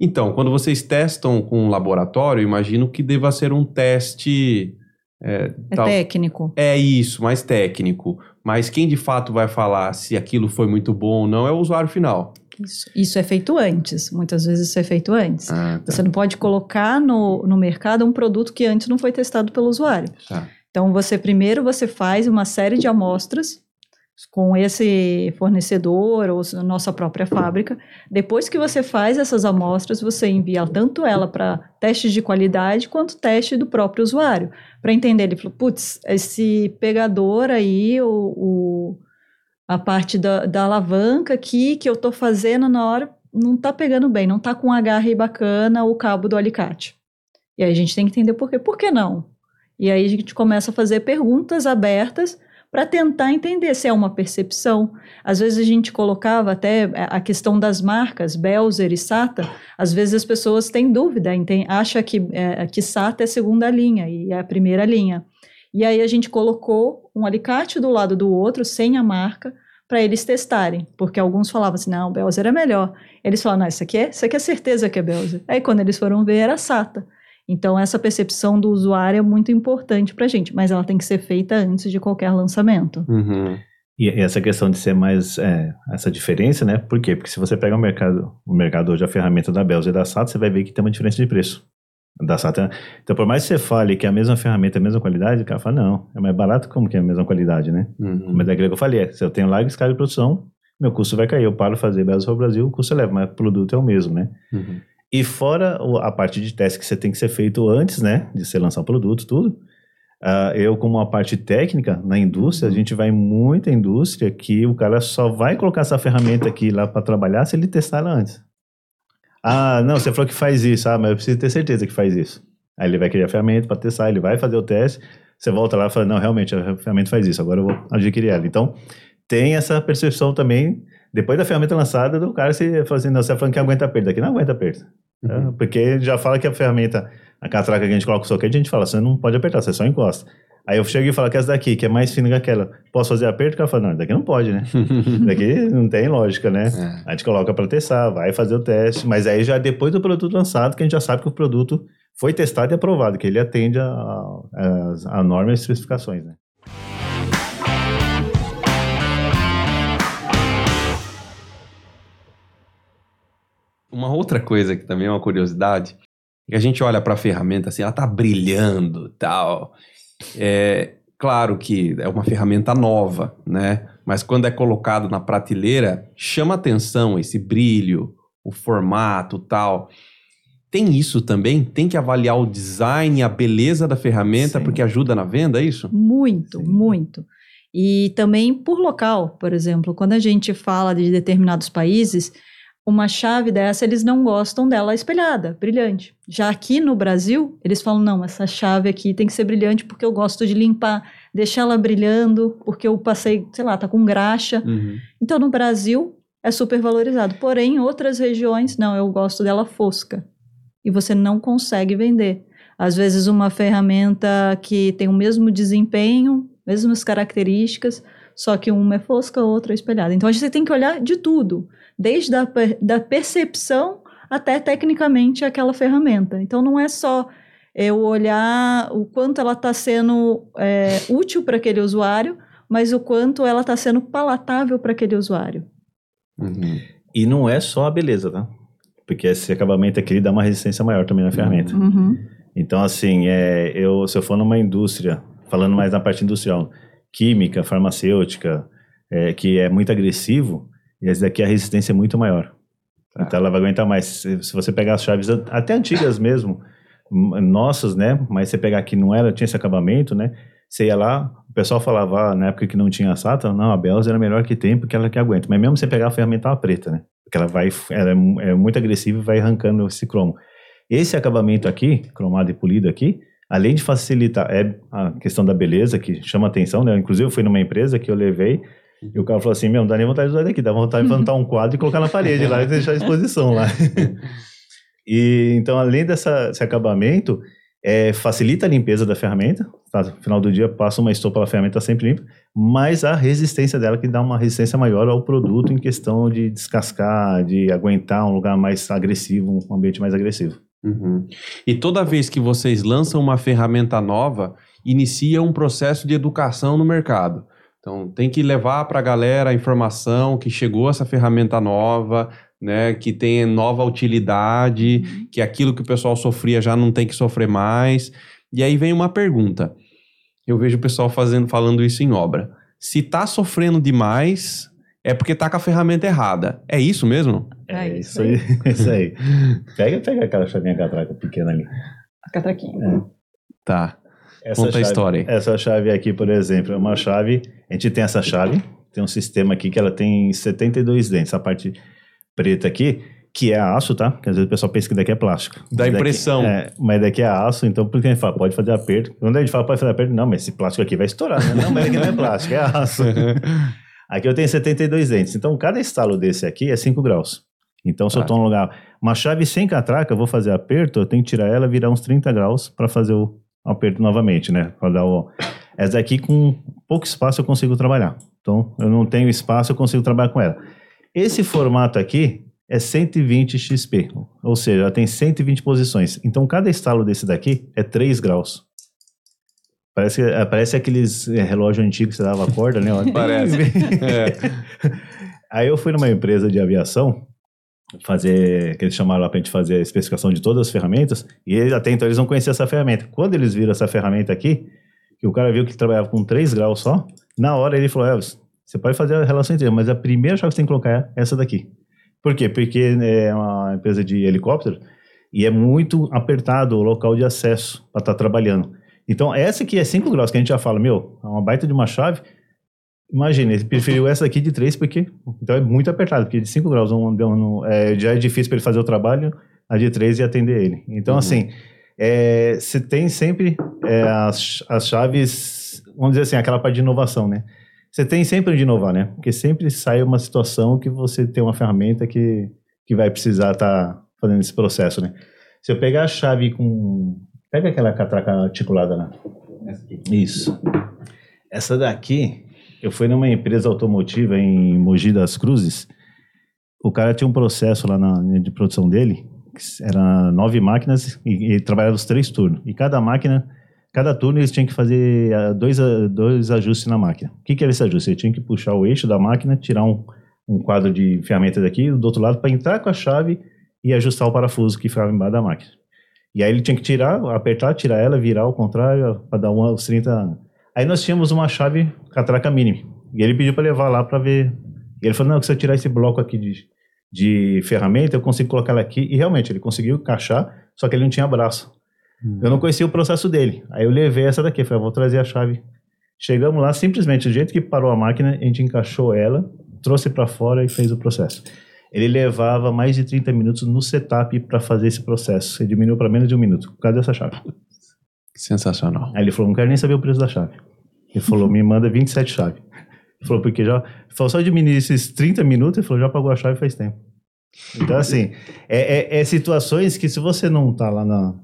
Então, quando vocês testam com um laboratório, imagino que deva ser um teste. É, é tal... técnico. É isso, mais técnico. Mas quem de fato vai falar se aquilo foi muito bom ou não é o usuário final. Isso, isso é feito antes. Muitas vezes isso é feito antes. Ah, tá. Você não pode colocar no, no mercado um produto que antes não foi testado pelo usuário. Tá. Então, você primeiro você faz uma série de amostras com esse fornecedor ou nossa própria fábrica. Depois que você faz essas amostras, você envia tanto ela para testes de qualidade quanto teste do próprio usuário, para entender. Ele falou, putz, esse pegador aí, o, o a parte da, da, alavanca aqui que eu estou fazendo na hora, não está pegando bem, não está com agarre bacana o cabo do alicate. E aí a gente tem que entender por quê. Por que não? E aí a gente começa a fazer perguntas abertas para tentar entender se é uma percepção. Às vezes a gente colocava até a questão das marcas, Belzer e SATA, às vezes as pessoas têm dúvida, acham que, é, que SATA é segunda linha e é a primeira linha. E aí a gente colocou um alicate do lado do outro, sem a marca, para eles testarem, porque alguns falavam assim, não, Belzer é melhor. Eles falaram, não, isso aqui é, isso aqui é certeza que é Belzer. Aí quando eles foram ver, era SATA. Então, essa percepção do usuário é muito importante para a gente, mas ela tem que ser feita antes de qualquer lançamento. Uhum. E essa questão de ser mais, é, essa diferença, né? Por quê? Porque se você pega o mercado, o mercado hoje, a ferramenta da Belz e da SATA, você vai ver que tem uma diferença de preço. Da SATA. Então, por mais que você fale que é a mesma ferramenta, é a mesma qualidade, o cara fala, não, é mais barato como que é a mesma qualidade, né? Uhum. Mas é aquilo que eu falei, é, se eu tenho larga escala de produção, meu custo vai cair. Eu paro de fazer para o Brasil, o custo é leve, mas o produto é o mesmo, né? Uhum. E fora a parte de teste que você tem que ser feito antes, né, de você lançar o produto, tudo. Uh, eu, como uma parte técnica na indústria, a gente vai muita indústria que o cara só vai colocar essa ferramenta aqui lá para trabalhar se ele testar ela antes. Ah, não, você falou que faz isso, ah, mas eu preciso ter certeza que faz isso. Aí ele vai criar a ferramenta para testar, ele vai fazer o teste, você volta lá e fala, não, realmente a ferramenta faz isso, agora eu vou adquirir ela. Então, tem essa percepção também depois da ferramenta lançada, do cara se fala assim, você tá falando que aguenta perda aqui, não aguenta perda. Uhum. É, porque já fala que a ferramenta, a catraca que a gente coloca o soquete, a gente fala, você não pode apertar, você só encosta. Aí eu chego e falo que essa daqui, que é mais fina que aquela, posso fazer aperto? O cara fala, não, daqui não pode, né? daqui não tem lógica, né? É. A gente coloca para testar, vai fazer o teste, mas aí já depois do produto lançado que a gente já sabe que o produto foi testado e aprovado, que ele atende a, a, a normas e especificações, né? Uma outra coisa que também é uma curiosidade, é que a gente olha para a ferramenta assim, ela tá brilhando, tal. É claro que é uma ferramenta nova, né? Mas quando é colocado na prateleira, chama atenção esse brilho, o formato, tal. Tem isso também? Tem que avaliar o design, a beleza da ferramenta, Sim. porque ajuda na venda, é isso? Muito, Sim. muito. E também por local, por exemplo, quando a gente fala de determinados países, uma chave dessa, eles não gostam dela espelhada, brilhante. Já aqui no Brasil, eles falam: não, essa chave aqui tem que ser brilhante porque eu gosto de limpar, deixar ela brilhando, porque eu passei, sei lá, tá com graxa. Uhum. Então, no Brasil, é super valorizado. Porém, em outras regiões, não, eu gosto dela fosca. E você não consegue vender. Às vezes, uma ferramenta que tem o mesmo desempenho, mesmas características, só que uma é fosca, a outra é espelhada. Então, a gente tem que olhar de tudo desde a da percepção até tecnicamente aquela ferramenta. Então não é só eu olhar o quanto ela está sendo é, útil para aquele usuário, mas o quanto ela está sendo palatável para aquele usuário. Uhum. E não é só a beleza, tá? Porque esse acabamento aqui dá uma resistência maior também na ferramenta. Uhum. Então, assim, é, eu, se eu for numa indústria falando mais na parte industrial, química, farmacêutica, é, que é muito agressivo, e esse daqui a resistência é muito maior. Tá. Então ela vai aguentar mais. Se, se, você pegar as chaves até antigas mesmo, nossas, né? Mas você pegar que não era, tinha esse acabamento, né? Você ia lá, o pessoal falava, ah, na época que não tinha a SATA, não, a Bells era melhor que tem, porque ela que aguenta. Mas mesmo você pegar a ferramenta preta, né? Porque ela vai, ela é, é muito agressiva e vai arrancando esse cromo. Esse acabamento aqui, cromado e polido aqui, além de facilitar, é a questão da beleza que chama atenção, né? Inclusive, eu fui numa empresa que eu levei e o cara falou assim: Meu, não dá nem vontade de usar daqui, dá vontade de levantar um quadro e colocar na parede lá e deixar a exposição lá. e então, além desse acabamento, é, facilita a limpeza da ferramenta. Tá? No final do dia, passa uma estopa, a ferramenta tá sempre limpa, mas a resistência dela que dá uma resistência maior ao produto em questão de descascar, de aguentar um lugar mais agressivo, um ambiente mais agressivo. Uhum. E toda vez que vocês lançam uma ferramenta nova, inicia um processo de educação no mercado. Então, tem que levar para a galera a informação que chegou essa ferramenta nova, né, que tem nova utilidade, uhum. que aquilo que o pessoal sofria já não tem que sofrer mais. E aí vem uma pergunta. Eu vejo o pessoal fazendo, falando isso em obra. Se está sofrendo demais, é porque está com a ferramenta errada. É isso mesmo? É, é isso aí. isso aí. Pega, pega aquela chavinha catraca pequena ali. A catraquinha. É. Tá. Essa Conta chave, a história. Essa chave aqui, por exemplo, é uma chave. A gente tem essa chave, tem um sistema aqui que ela tem 72 dentes. A parte preta aqui, que é aço, tá? Porque às vezes o pessoal pensa que daqui é plástico. Dá impressão. é, mas daqui é aço, então por que a gente fala, pode fazer aperto? Quando a gente fala pode fazer aperto, não, mas esse plástico aqui vai estourar, né? Não, mas aqui não é plástico, é aço. aqui eu tenho 72 dentes. Então cada estalo desse aqui é 5 graus. Então, se tá. eu estou num lugar, uma chave sem catraca, eu vou fazer aperto, eu tenho que tirar ela, virar uns 30 graus para fazer o aperto novamente, né? Para dar o. Essa daqui, com pouco espaço, eu consigo trabalhar. Então, eu não tenho espaço, eu consigo trabalhar com ela. Esse formato aqui é 120 XP, ou seja, ela tem 120 posições. Então, cada estalo desse daqui é 3 graus. Parece, é, parece aqueles é, relógios antigos que você dava a corda, né? parece. é. Aí eu fui numa empresa de aviação fazer, que eles chamaram lá para a gente fazer a especificação de todas as ferramentas, e eles, até então eles não conheciam essa ferramenta. Quando eles viram essa ferramenta aqui, que o cara viu que trabalhava com 3 graus só, na hora ele falou, Elvis, você pode fazer a relação inteira, mas a primeira chave que você tem que colocar é essa daqui. Por quê? Porque é uma empresa de helicóptero e é muito apertado o local de acesso para estar tá trabalhando. Então, essa aqui é 5 graus, que a gente já fala, meu, é uma baita de uma chave, Imagina, ele preferiu essa aqui de 3 porque então é muito apertado, porque de 5 graus um, um, é, já é difícil para ele fazer o trabalho, a de 3 e atender ele. Então, uhum. assim, é, você tem sempre é, as, as chaves, vamos dizer assim, aquela parte de inovação, né? Você tem sempre onde inovar, né? Porque sempre sai uma situação que você tem uma ferramenta que, que vai precisar estar tá fazendo esse processo, né? Se eu pegar a chave com... Pega aquela catraca articulada lá. Isso. Essa daqui, eu fui numa empresa automotiva em Mogi das Cruzes. O cara tinha um processo lá na, de produção dele, era nove máquinas e, e trabalhava os três turnos. E cada máquina, cada turno eles tinham que fazer ah, dois, ah, dois ajustes na máquina. O que, que era esse ajuste? Ele tinha que puxar o eixo da máquina, tirar um, um quadro de ferramentas daqui do outro lado para entrar com a chave e ajustar o parafuso que ficava embaixo da máquina. E aí ele tinha que tirar, apertar, tirar ela, virar ao contrário, para dar uns 30 Aí nós tínhamos uma chave catraca mínima. E ele pediu para levar lá para ver. E ele falou: não, se eu tirar esse bloco aqui de, de ferramenta, eu consigo colocar ela aqui. E realmente, ele conseguiu encaixar, só que ele não tinha braço. Hum. Eu não conhecia o processo dele. Aí eu levei essa daqui, falei: vou trazer a chave. Chegamos lá, simplesmente, do jeito que parou a máquina, a gente encaixou ela, trouxe para fora e fez o processo. Ele levava mais de 30 minutos no setup para fazer esse processo. Ele diminuiu para menos de um minuto, por causa dessa chave. Sensacional. Aí ele falou, não quero nem saber o preço da chave. Ele falou, me manda 27 chaves. Ele falou, porque já... Ele falou, só diminuir esses 30 minutos, ele falou, já pagou a chave faz tempo. Então, assim, é, é, é situações que se você não tá lá na,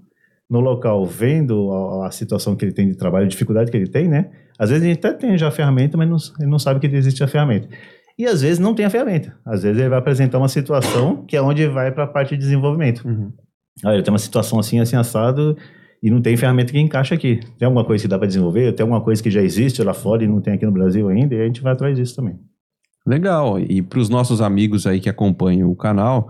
no local vendo a, a, situação que ele tem de trabalho, a dificuldade que ele tem, né? Às vezes a gente até tem já a ferramenta, mas não, ele não sabe que existe a ferramenta. E às vezes não tem a ferramenta. Às vezes ele vai apresentar uma situação que é onde vai para a parte de desenvolvimento. Uhum. Olha, tem uma situação assim, assim, assado, e não tem ferramenta que encaixa aqui. Tem alguma coisa que dá para desenvolver? Tem alguma coisa que já existe lá fora e não tem aqui no Brasil ainda? E a gente vai atrás disso também. Legal. E para os nossos amigos aí que acompanham o canal,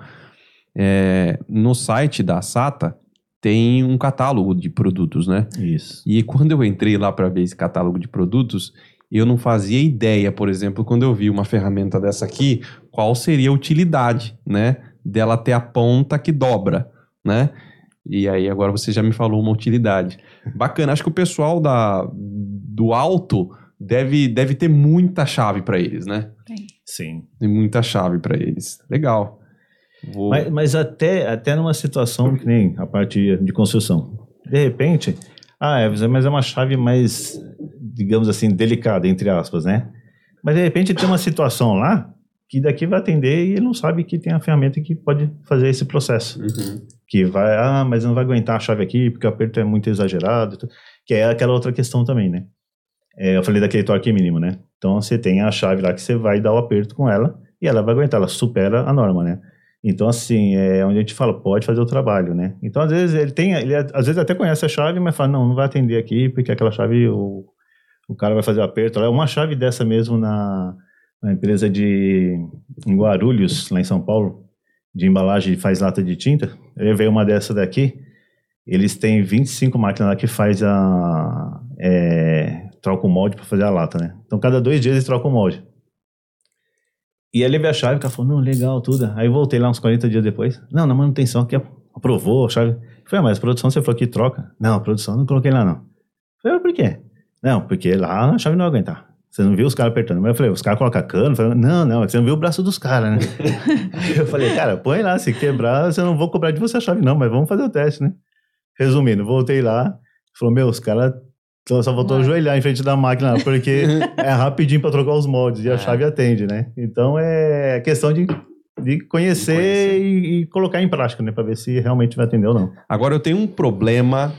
é, no site da SATA tem um catálogo de produtos, né? Isso. E quando eu entrei lá para ver esse catálogo de produtos, eu não fazia ideia, por exemplo, quando eu vi uma ferramenta dessa aqui, qual seria a utilidade, né? Dela ter a ponta que dobra, né? E aí agora você já me falou uma utilidade. Bacana, acho que o pessoal da, do alto deve, deve ter muita chave para eles, né? Sim. Tem muita chave para eles. Legal. Vou... Mas, mas até, até numa situação que nem a parte de construção. De repente, ah, é, mas é uma chave mais, digamos assim, delicada, entre aspas, né? Mas de repente tem uma situação lá que daqui vai atender e ele não sabe que tem a ferramenta que pode fazer esse processo. Uhum. Que vai, ah, mas não vai aguentar a chave aqui porque o aperto é muito exagerado. Que é aquela outra questão também, né? É, eu falei daquele torque mínimo, né? Então você tem a chave lá que você vai dar o aperto com ela e ela vai aguentar, ela supera a norma, né? Então, assim, é onde a gente fala, pode fazer o trabalho, né? Então, às vezes, ele tem, ele às vezes até conhece a chave, mas fala, não, não vai atender aqui, porque aquela chave, o, o cara vai fazer o aperto. É uma chave dessa mesmo na, na empresa de em Guarulhos, lá em São Paulo, de embalagem faz lata de tinta. Eu veio uma dessa daqui, eles têm 25 máquinas lá que faz a... É, troca o molde para fazer a lata, né? Então, cada dois dias eles trocam o molde. E aí levei a chave, o cara falou, não, legal, tudo. Aí voltei lá uns 40 dias depois. Não, na manutenção que aprovou a chave. Falei, ah, mas a produção você falou que troca? Não, produção não coloquei lá, não. Falei, por quê? Não, porque lá a chave não vai aguentar. Você não viu os caras apertando. Mas eu falei, os caras colocam cano? Falei, não, não, é você não viu o braço dos caras, né? eu falei, cara, põe lá, se quebrar, eu não vou cobrar de você a chave, não, mas vamos fazer o teste, né? Resumindo, voltei lá, falou, meu, os caras só voltou Mas... ajoelhar em frente da máquina, porque é rapidinho para trocar os moldes e a é. chave atende, né? Então é questão de, de conhecer, conhecer. E, e, colocar em prática, né? Para ver se realmente vai atender ou não. Agora eu tenho um problema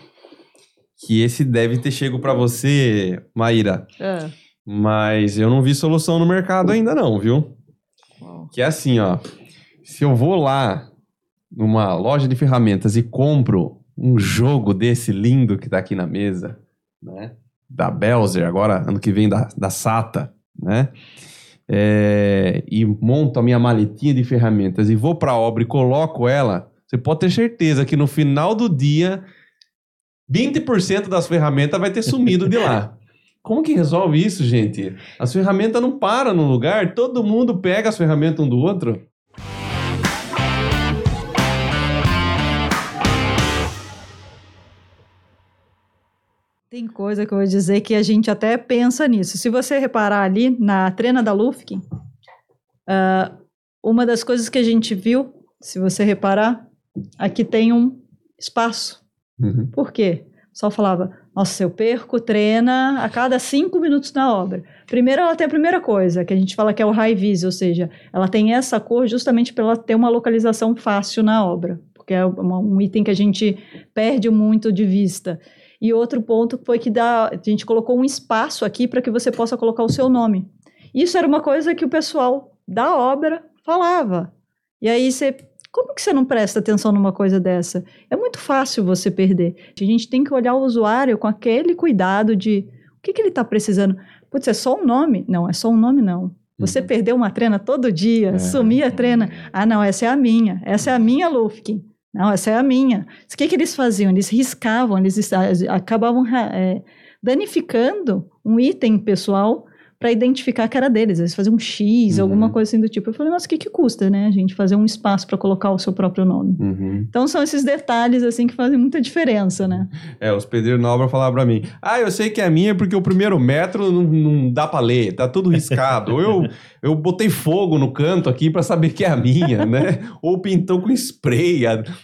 que esse deve ter chego para você, Maíra. É. Mas eu não vi solução no mercado ainda não, viu? Que é assim, ó. Se eu vou lá numa loja de ferramentas e compro um jogo desse lindo que tá aqui na mesa, né? Da Belzer, agora ano que vem da, da SATA, né? É, e monto a minha maletinha de ferramentas e vou para a obra e coloco ela, você pode ter certeza que no final do dia 20% das ferramentas vai ter sumido de lá. Como que resolve isso, gente? As ferramentas não param no lugar, todo mundo pega as ferramentas um do outro. Tem coisa que eu vou dizer que a gente até pensa nisso. Se você reparar ali na trena da Lufkin, uh, uma das coisas que a gente viu, se você reparar, aqui tem um espaço. Uhum. Por quê? O pessoal falava, nossa, eu perco trena a cada cinco minutos na obra. Primeiro, ela tem a primeira coisa, que a gente fala que é o high vis, ou seja, ela tem essa cor justamente para ela ter uma localização fácil na obra, porque é um item que a gente perde muito de vista. E outro ponto foi que dá, a gente colocou um espaço aqui para que você possa colocar o seu nome. Isso era uma coisa que o pessoal da obra falava. E aí você, como que você não presta atenção numa coisa dessa? É muito fácil você perder. A gente tem que olhar o usuário com aquele cuidado de o que, que ele está precisando. Putz, é só um nome? Não, é só um nome não. Você uhum. perdeu uma trena todo dia, é. sumia a trena. Ah, não, essa é a minha. Essa é a minha Lufkin. Não, essa é a minha. O que, que eles faziam? Eles riscavam, eles acabavam é, danificando um item pessoal para identificar que era deles. Eles faziam um X, uhum. alguma coisa assim do tipo. Eu falei, nossa, o que, que custa, né? A gente fazer um espaço para colocar o seu próprio nome. Uhum. Então são esses detalhes, assim, que fazem muita diferença, né? É, os pedreiros na obra falavam para mim, ah, eu sei que é minha porque o primeiro metro não, não dá para ler, tá tudo riscado. Ou eu, eu botei fogo no canto aqui para saber que é a minha, né? Ou pintou com spray,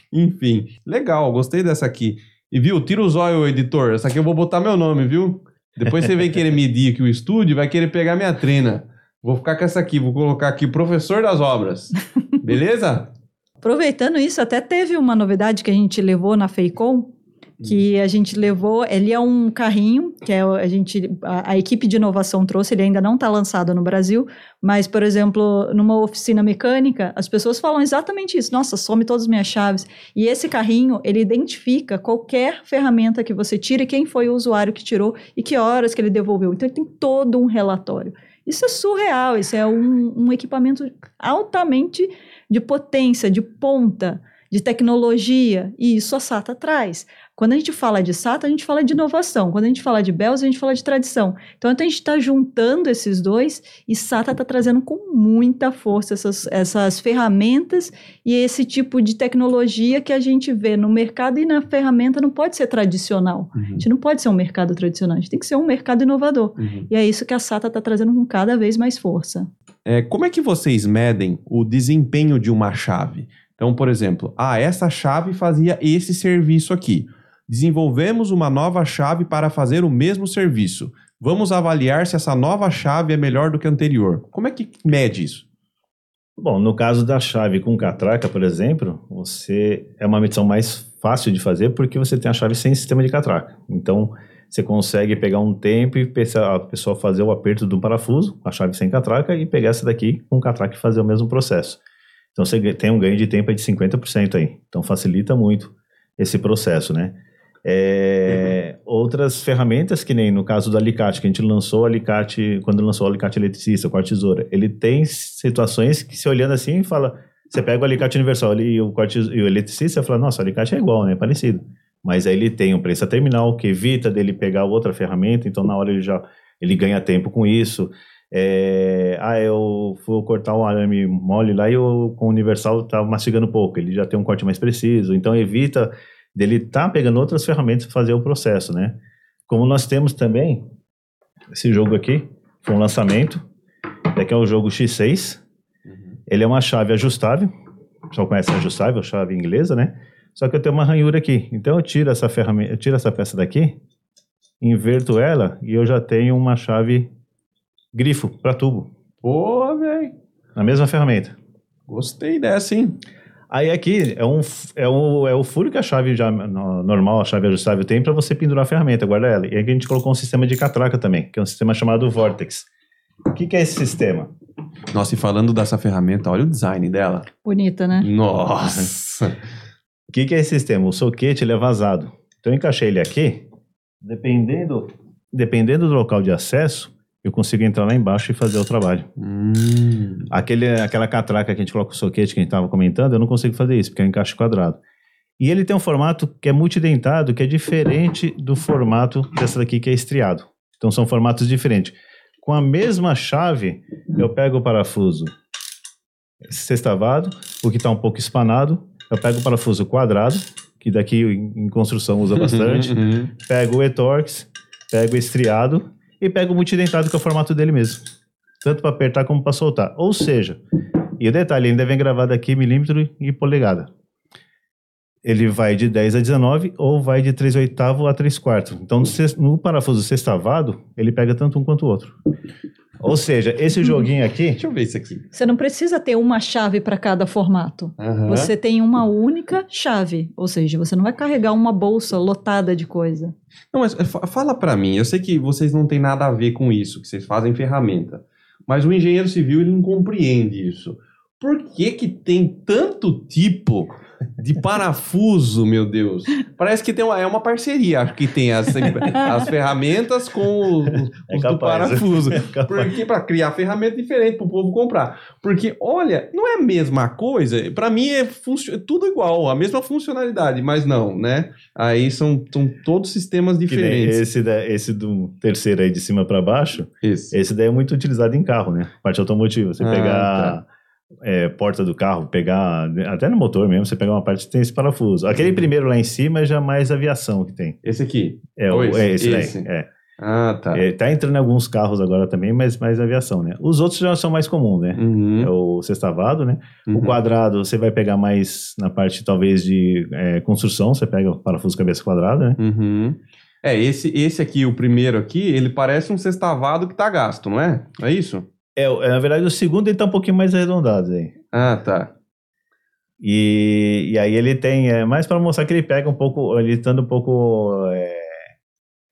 enfim. Legal, gostei dessa aqui. E viu, tira o zóio, editor. Essa aqui eu vou botar meu nome, viu? Depois você vem querer medir aqui o estúdio, vai querer pegar minha trena. Vou ficar com essa aqui, vou colocar aqui professor das obras. Beleza? Aproveitando isso, até teve uma novidade que a gente levou na FEICOM, que a gente levou, ele é um carrinho que é a gente a, a equipe de inovação trouxe, ele ainda não está lançado no Brasil, mas por exemplo, numa oficina mecânica, as pessoas falam exatamente isso. Nossa, some todas as minhas chaves. E esse carrinho, ele identifica qualquer ferramenta que você tira quem foi o usuário que tirou e que horas que ele devolveu. Então ele tem todo um relatório. Isso é surreal, isso é um, um equipamento altamente de potência, de ponta de tecnologia, e isso a SATA traz. Quando a gente fala de SATA, a gente fala de inovação. Quando a gente fala de BELS, a gente fala de tradição. Então, a gente está juntando esses dois e SATA está trazendo com muita força essas, essas ferramentas e esse tipo de tecnologia que a gente vê no mercado e na ferramenta não pode ser tradicional. Uhum. A gente não pode ser um mercado tradicional, a gente tem que ser um mercado inovador. Uhum. E é isso que a SATA está trazendo com cada vez mais força. É, como é que vocês medem o desempenho de uma chave? Então, por exemplo, ah, essa chave fazia esse serviço aqui. Desenvolvemos uma nova chave para fazer o mesmo serviço. Vamos avaliar se essa nova chave é melhor do que a anterior. Como é que mede isso? Bom, no caso da chave com catraca, por exemplo, você é uma medição mais fácil de fazer porque você tem a chave sem sistema de catraca. Então, você consegue pegar um tempo e a pessoa fazer o aperto do parafuso, a chave sem catraca, e pegar essa daqui com catraca e fazer o mesmo processo. Então, você tem um ganho de tempo de 50% aí. Então, facilita muito esse processo, né? É, uhum. Outras ferramentas, que nem no caso do alicate, que a gente lançou o alicate, quando lançou o alicate eletricista, com a tesoura, ele tem situações que, se olhando assim, fala, você pega o alicate universal ali e o, e o eletricista, você fala, nossa, o alicate é igual, né, é parecido. Mas aí ele tem um preço terminal que evita dele pegar outra ferramenta, então na hora ele já ele ganha tempo com isso. É, ah, eu vou cortar um arame mole lá e eu, com o universal tá mastigando pouco, ele já tem um corte mais preciso, então evita dele estar tá pegando outras ferramentas para fazer o processo, né? Como nós temos também esse jogo aqui, foi um lançamento, daqui é o jogo X6, uhum. ele é uma chave ajustável, o pessoal conhece a ajustável, chave inglesa, né? Só que eu tenho uma ranhura aqui, então eu tiro essa ferramenta, eu tiro essa peça daqui, inverto ela e eu já tenho uma chave grifo para tubo. Boa, velho! Na mesma ferramenta. Gostei dessa, hein? Aí aqui é, um, é, um, é o furo que a chave já normal, a chave ajustável tem para você pendurar a ferramenta, guarda ela. E aqui a gente colocou um sistema de catraca também, que é um sistema chamado Vortex. O que, que é esse sistema? Nossa, e falando dessa ferramenta, olha o design dela. Bonita, né? Nossa! O que, que é esse sistema? O soquete ele é vazado. Então eu encaixei ele aqui, dependendo, dependendo do local de acesso, eu consigo entrar lá embaixo e fazer o trabalho. Hum. Aquele, aquela catraca que a gente coloca o soquete que a gente estava comentando, eu não consigo fazer isso, porque é um encaixe quadrado. E ele tem um formato que é multidentado, que é diferente do formato dessa daqui que é estriado. Então são formatos diferentes. Com a mesma chave, eu pego o parafuso sextavado, o que está um pouco espanado, eu pego o parafuso quadrado, que daqui em construção usa bastante, uhum. pego o etorx, pego o estriado e pega o multidentado, que é o formato dele mesmo. Tanto para apertar como para soltar. Ou seja, e o detalhe, ainda vem gravado aqui milímetro e polegada. Ele vai de 10 a 19 ou vai de 3 oitavo a 3 quartos. Então, no parafuso sextavado, ele pega tanto um quanto o outro. Ou seja, esse joguinho aqui. Deixa eu ver isso aqui. Você não precisa ter uma chave para cada formato. Uhum. Você tem uma única chave. Ou seja, você não vai carregar uma bolsa lotada de coisa. Não, mas fala para mim. Eu sei que vocês não têm nada a ver com isso, que vocês fazem ferramenta. Mas o engenheiro civil ele não compreende isso. Por que, que tem tanto tipo de parafuso, meu Deus. Parece que tem uma, é uma parceria, que tem as, as ferramentas com os, é os do parafuso. É Porque para criar ferramenta diferente para o povo comprar. Porque, olha, não é a mesma coisa. Para mim é, é tudo igual, a mesma funcionalidade, mas não, né? Aí são, são todos sistemas diferentes. Esse, da, esse do terceiro aí de cima para baixo, esse. esse daí é muito utilizado em carro, né? Parte automotiva. Você ah, pegar. Tá é, porta do carro, pegar, até no motor mesmo, você pegar uma parte que tem esse parafuso. Aquele uhum. primeiro lá em cima é já mais aviação que tem. Esse aqui? É, o, é esse, esse. daí. É. Ah, tá. É, tá entrando em alguns carros agora também, mas mais aviação, né? Os outros já são mais comuns, né? Uhum. É o sextavado, né? Uhum. O quadrado você vai pegar mais na parte, talvez, de é, construção, você pega o parafuso cabeça quadrada, né? Uhum. É, esse, esse aqui, o primeiro aqui, ele parece um sextavado que tá gasto, não é? É isso? É, é, na verdade, o segundo ele tá um pouquinho mais arredondado aí. Ah, tá. E, e aí ele tem, é, mais para mostrar que ele pega um pouco, ele estando um pouco é,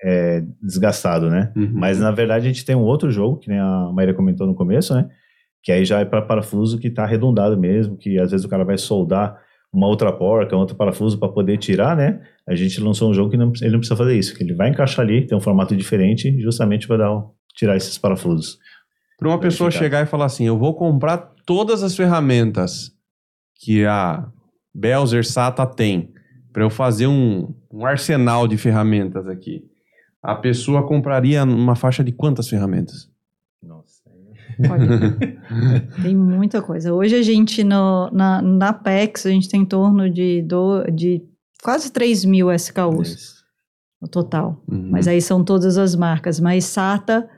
é, desgastado, né? Uhum. Mas na verdade a gente tem um outro jogo, que nem a Maíra comentou no começo, né? Que aí já é para parafuso que tá arredondado mesmo, que às vezes o cara vai soldar uma outra porca, um outro parafuso para poder tirar, né? A gente lançou um jogo que não, ele não precisa fazer isso, que ele vai encaixar ali, tem um formato diferente, justamente para dar tirar esses parafusos. Para uma pessoa chegar e falar assim, eu vou comprar todas as ferramentas que a Belzer SATA tem para eu fazer um, um arsenal de ferramentas aqui, a pessoa compraria uma faixa de quantas ferramentas? Nossa. Olha, tem muita coisa. Hoje a gente, no, na, na PEX, a gente tem em torno de, do, de quase 3 mil SKUs no total. Uhum. Mas aí são todas as marcas. Mas SATA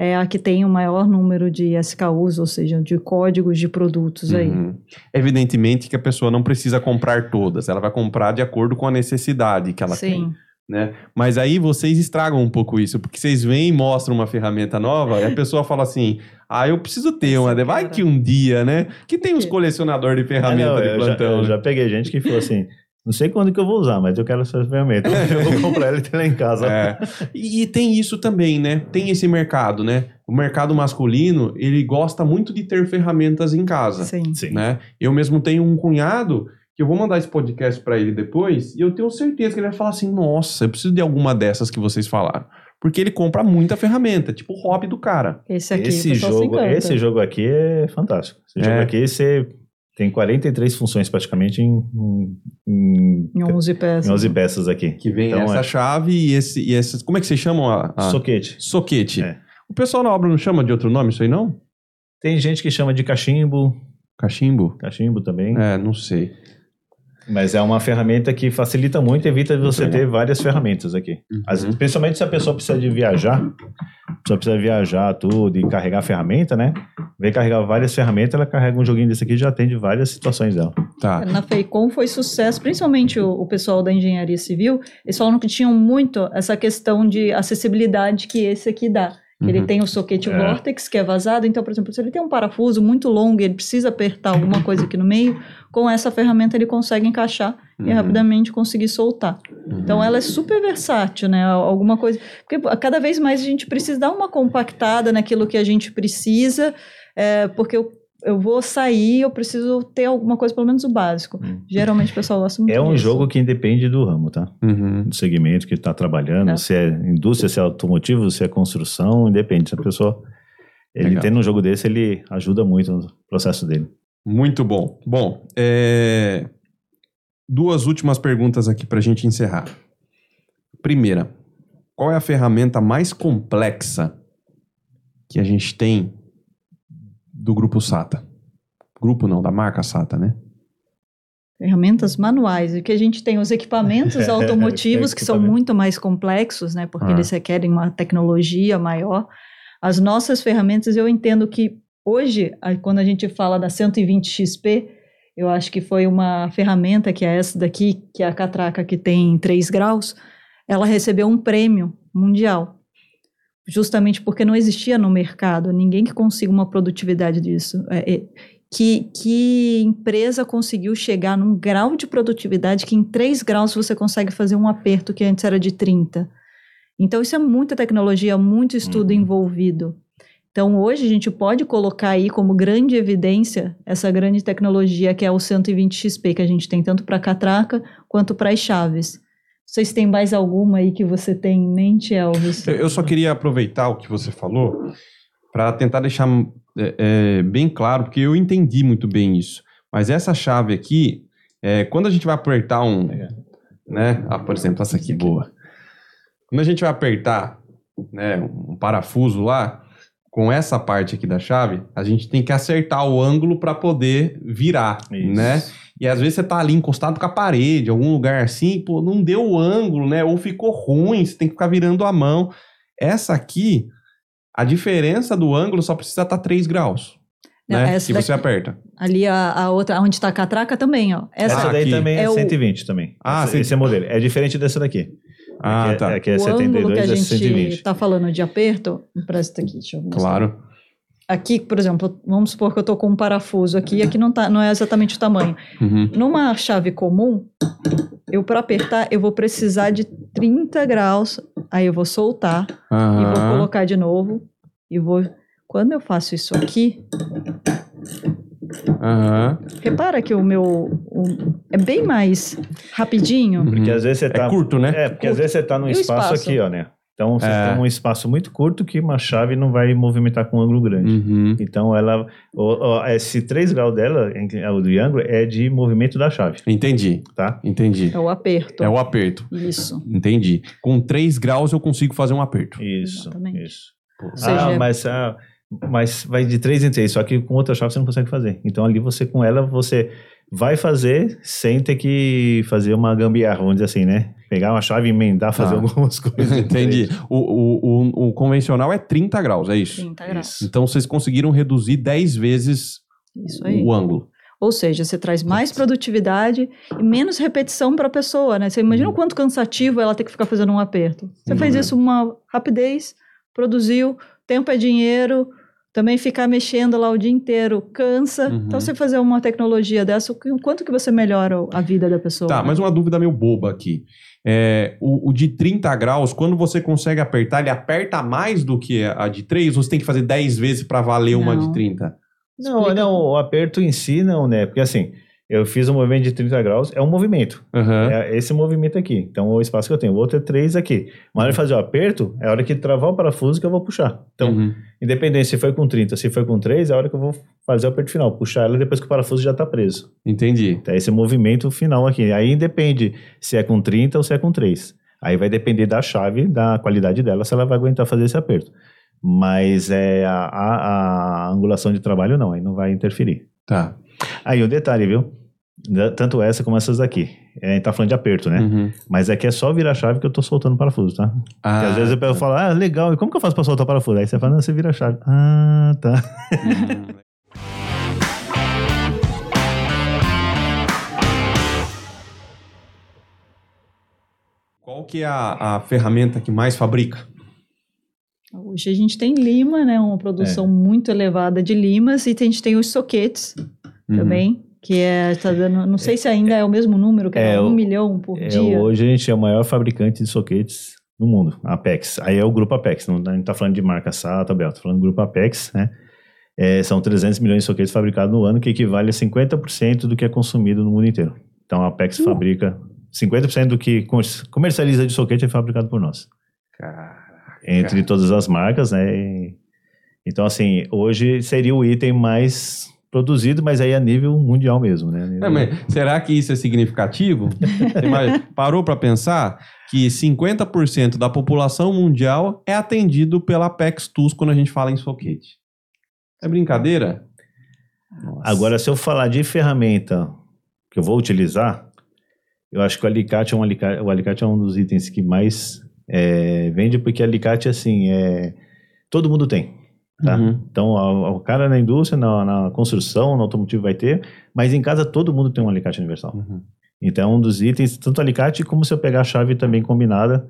é a que tem o maior número de SKUs, ou seja, de códigos de produtos aí. Uhum. Evidentemente que a pessoa não precisa comprar todas, ela vai comprar de acordo com a necessidade que ela tem. Sim. né? Mas aí vocês estragam um pouco isso, porque vocês vêm e mostram uma ferramenta nova e a pessoa fala assim: ah, eu preciso ter uma, Esse vai cara. que um dia, né? Que tem os quê? colecionador de ferramenta não, de eu, já, plantão. eu né? já peguei gente que falou assim, não sei quando que eu vou usar, mas eu quero essa ferramenta. eu vou comprar ela e ter lá em casa. É. E, e tem isso também, né? Tem esse mercado, né? O mercado masculino, ele gosta muito de ter ferramentas em casa, Sim. Sim. né? Eu mesmo tenho um cunhado que eu vou mandar esse podcast para ele depois e eu tenho certeza que ele vai falar assim: "Nossa, eu preciso de alguma dessas que vocês falaram". Porque ele compra muita ferramenta, tipo o hobby do cara. Esse aqui, esse, jogo, esse jogo aqui é fantástico. Esse É. jogo aqui você tem 43 funções praticamente em, em, Em 11 em peças. 11 peças aqui. Que vem Então, essa é. chave e esse e esses, como é que vocês chamam a, a... Soquete. soquete? É. O pessoal na obra não chama de outro nome isso aí não? Tem gente que chama de cachimbo, Cachimbo? cachimbo também, É, não sei. mas é uma ferramenta que facilita muito e evita você ter várias ferramentas aqui. As- Uhum. principalmente se a pessoa precisa de viajar, a pessoa precisa viajar tudo e carregar a ferramenta, né? Vem carregar várias ferramentas, ela carrega um joguinho desse aqui e já atende várias situações dela. Tá. Na FEICOM foi sucesso, principalmente o, o pessoal da engenharia civil, eles falaram que tinham muito essa questão de acessibilidade que esse aqui dá. Ele Uhum. tem o soquete É. Vortex, que é vazado, então, por exemplo, se ele tem um parafuso muito longo e ele precisa apertar alguma coisa aqui no meio, com essa ferramenta ele consegue encaixar e Uhum. rapidamente conseguir soltar. Então ela é super versátil, né? Alguma coisa. Porque cada vez mais a gente precisa dar uma compactada naquilo que a gente precisa, é, porque eu, eu vou sair, eu preciso ter alguma coisa, pelo menos o básico. Hum. Geralmente o pessoal gosta muito É um disso. jogo que independe do ramo, tá? Uhum. Do segmento que está trabalhando, É. se é indústria, se é automotivo, se é construção, independe. Se a pessoa. Ele Legal. tendo um jogo desse, ele ajuda muito no processo dele. Muito bom. Bom, é, duas últimas perguntas aqui para a gente encerrar. Primeira, qual é a ferramenta mais complexa que a gente tem do grupo SATA? Grupo não, da marca SATA, né? Ferramentas manuais, e que a gente tem os equipamentos automotivos que são muito mais complexos, né? Porque Ah. eles requerem uma tecnologia maior. As nossas ferramentas, eu entendo que hoje, quando a gente fala da 120 XP, eu acho que foi uma ferramenta que é essa daqui, que é a catraca que tem 3 graus, ela recebeu um prêmio mundial. Justamente porque não existia no mercado ninguém que consiga uma produtividade disso. É, é, que, que empresa conseguiu chegar num grau de produtividade que em 3 graus você consegue fazer um aperto que antes era de 30. Então, isso é muita tecnologia, muito estudo Uhum. envolvido. Então, hoje a gente pode colocar aí como grande evidência essa grande tecnologia que é o 120 XP, que a gente tem tanto para catraca quanto para as chaves. Vocês têm mais alguma aí que você tem em mente, Elvis? Eu- Eu só queria aproveitar o que você falou para tentar deixar é, é, bem claro, porque eu entendi muito bem isso. Mas essa chave aqui, é, quando a gente vai apertar um, né? Ah, por exemplo, essa aqui boa. Quando a gente vai apertar, né, um parafuso lá, com essa parte aqui da chave, a gente tem que acertar o ângulo para poder virar, Isso. né? E às vezes você tá ali encostado com a parede, algum lugar assim, pô, não deu o ângulo, né? Ou ficou ruim, você tem que ficar virando a mão. Essa aqui, a diferença do ângulo só precisa estar 3 graus. Não, né? essa Que você aperta. Ali a, a outra, onde está a catraca também, ó. Essa, Essa daí aqui. também é, É o- 120 também. Ah, esse, esse é modelo. É diferente dessa daqui. Ah, aqui, tá. é, aqui é o ângulo 72, que a é gente 120. está falando de aperto, me presta aqui, deixa eu mostrar. Claro. Aqui, por exemplo, vamos supor que eu estou com um parafuso aqui, aqui não, tá, não é exatamente o tamanho. Uhum. Numa chave comum, eu para apertar, eu vou precisar de 30 graus, aí eu vou soltar e vou colocar de novo e vou... Quando eu faço isso aqui, Aham. repara que o meu... o- é bem mais rapidinho. Uhum. Porque às vezes você tá... É curto, né? É, porque às vezes você tá num E espaço, espaço? aqui, ó, né? Então, você É. tem um espaço muito curto que uma chave não vai movimentar com um ângulo grande. Uhum. Então, ela, o, o- esse 3 graus dela, é o triângulo, é de movimento da chave, Entendi, tá? entendi. É o aperto. É o aperto. Isso. Entendi. Com 3 graus eu consigo fazer um aperto. Isso, Exatamente. isso. Ou seja, ah, mas, ah, mas vai de 3 em 3, só que com outra chave você não consegue fazer. Então, ali você, com ela, você vai fazer sem ter que fazer uma gambiarra, vamos dizer assim, né? Pegar uma chave e emendar, fazer Tá. algumas coisas. Entendi. O, o, o, o convencional é 30 graus, é isso? 30 graus. Então vocês conseguiram reduzir 10 vezes Isso aí. o ângulo. Ou seja, você traz mais produtividade e menos repetição para a pessoa, né? Você imagina o quanto cansativo ela ter que ficar fazendo um aperto. Você fez Uhum. isso uma rapidez, produziu, tempo é dinheiro, também ficar mexendo lá o dia inteiro cansa. Uhum. Então, você fazer uma tecnologia dessa, quanto que você melhora a vida da pessoa? Tá, né? mas uma dúvida meio boba aqui. É, o, o de 30 graus, quando você consegue apertar, ele aperta mais do que a de 3? Ou você tem que fazer 10 vezes para valer uma Não. de 30? Não, Explica. não, o aperto em si não, né? Porque assim, eu fiz um movimento de 30 graus, é um movimento. Aham. É esse movimento aqui. Então, o espaço que eu tenho. O outro é 3 aqui. Na hora de fazer o aperto, é a hora que travar o parafuso que eu vou puxar. Então, Uhum. independente se foi com 30, se foi com 3, é a hora que eu vou fazer o aperto final. Puxar ela depois que o parafuso já está preso. Entendi. Então, esse movimento final aqui. Aí depende se é com 30 ou se é com 3. Aí vai depender da chave, da qualidade dela, se ela vai aguentar fazer esse aperto. Mas é a, a, a angulação de trabalho não, aí não vai interferir. Tá. Aí o detalhe, viu? Tanto essa como essas daqui. É, a gente tá falando de aperto, né? Uhum. Mas aqui é só virar a chave que eu tô soltando o parafuso, tá? Porque Ah, às vezes eu pego e falo, ah, legal, e como que eu faço pra soltar o parafuso? Aí você fala, não, você vira a chave. Ah, tá. Uhum. Qual que é a, a ferramenta que mais fabrica? Hoje a gente tem lima, né? Uma produção É. muito elevada de limas e a gente tem os soquetes Uhum. também, que é, tá dando, não sei se ainda é o mesmo número, que é, É, um o- milhão por É, dia. hoje a gente é o maior fabricante de soquetes no mundo, a Apex. Aí é o grupo Apex, não, a gente tá falando de marca SATA, Bel, tá falando do grupo Apex, né? É, são 300 milhões de soquetes fabricados no ano, que equivale a 50% do que é consumido no mundo inteiro. Então a Apex Uh. fabrica 50% do que comer- comercializa de soquete é fabricado por nós. Caraca. Entre todas as marcas, né? E- então, assim, hoje seria o item mais produzido, mas aí a nível mundial mesmo, né? É, mas será que isso é significativo? Parou para pensar que 50% da população mundial é atendido pela Apex Tools quando a gente fala em soquete. É brincadeira? Nossa. Agora, se eu falar de ferramenta que eu vou utilizar, eu acho que o alicate é um alicate, o alicate é um dos itens que mais é, vende, porque alicate, assim, é, todo mundo tem. Tá? Uhum. Então, a- o cara na indústria, na, na construção, no automotivo vai ter, mas em casa todo mundo tem um alicate universal. Uhum. Então, é um dos itens, tanto alicate como se eu pegar a chave também combinada.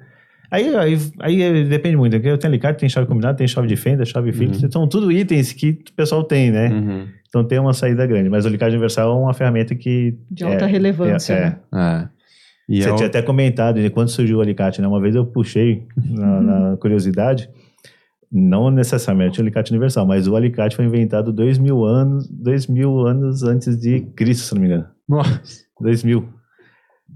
Aí, aí, aí é, depende muito. porque Tem alicate, tem chave combinada, tem chave de fenda, chave Phillips. Uhum. São tudo itens que o pessoal tem, né? Uhum. Então tem uma saída grande. Mas o alicate universal é uma ferramenta que. De alta é, relevância. é, né? É. E Você é o- tinha até comentado de quando surgiu o alicate, né? Uma vez eu puxei na, na curiosidade. Não necessariamente o alicate universal, mas o alicate foi inventado dois mil anos, dois mil anos antes de Cristo, se não me engano. Nossa. 2000.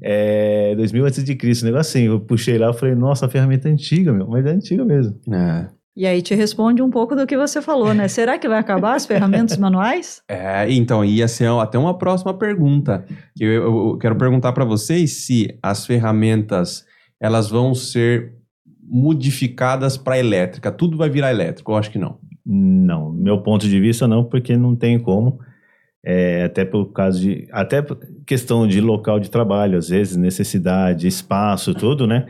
É, 2000 antes de Cristo, um negócio assim. Eu puxei lá e falei, nossa, a ferramenta é antiga, meu. Mas é antiga mesmo. É. E aí te responde um pouco do que você falou, né? Será que vai acabar as ferramentas manuais? É, então, ia ser até uma próxima pergunta. Eu, eu- eu quero perguntar para vocês se as ferramentas elas vão ser modificadas para elétrica. Tudo vai virar elétrico? Eu acho que não. Não, meu ponto de vista não, porque não tem como. É, até por causa de. Até questão de local de trabalho, às vezes, necessidade, espaço, tudo, né?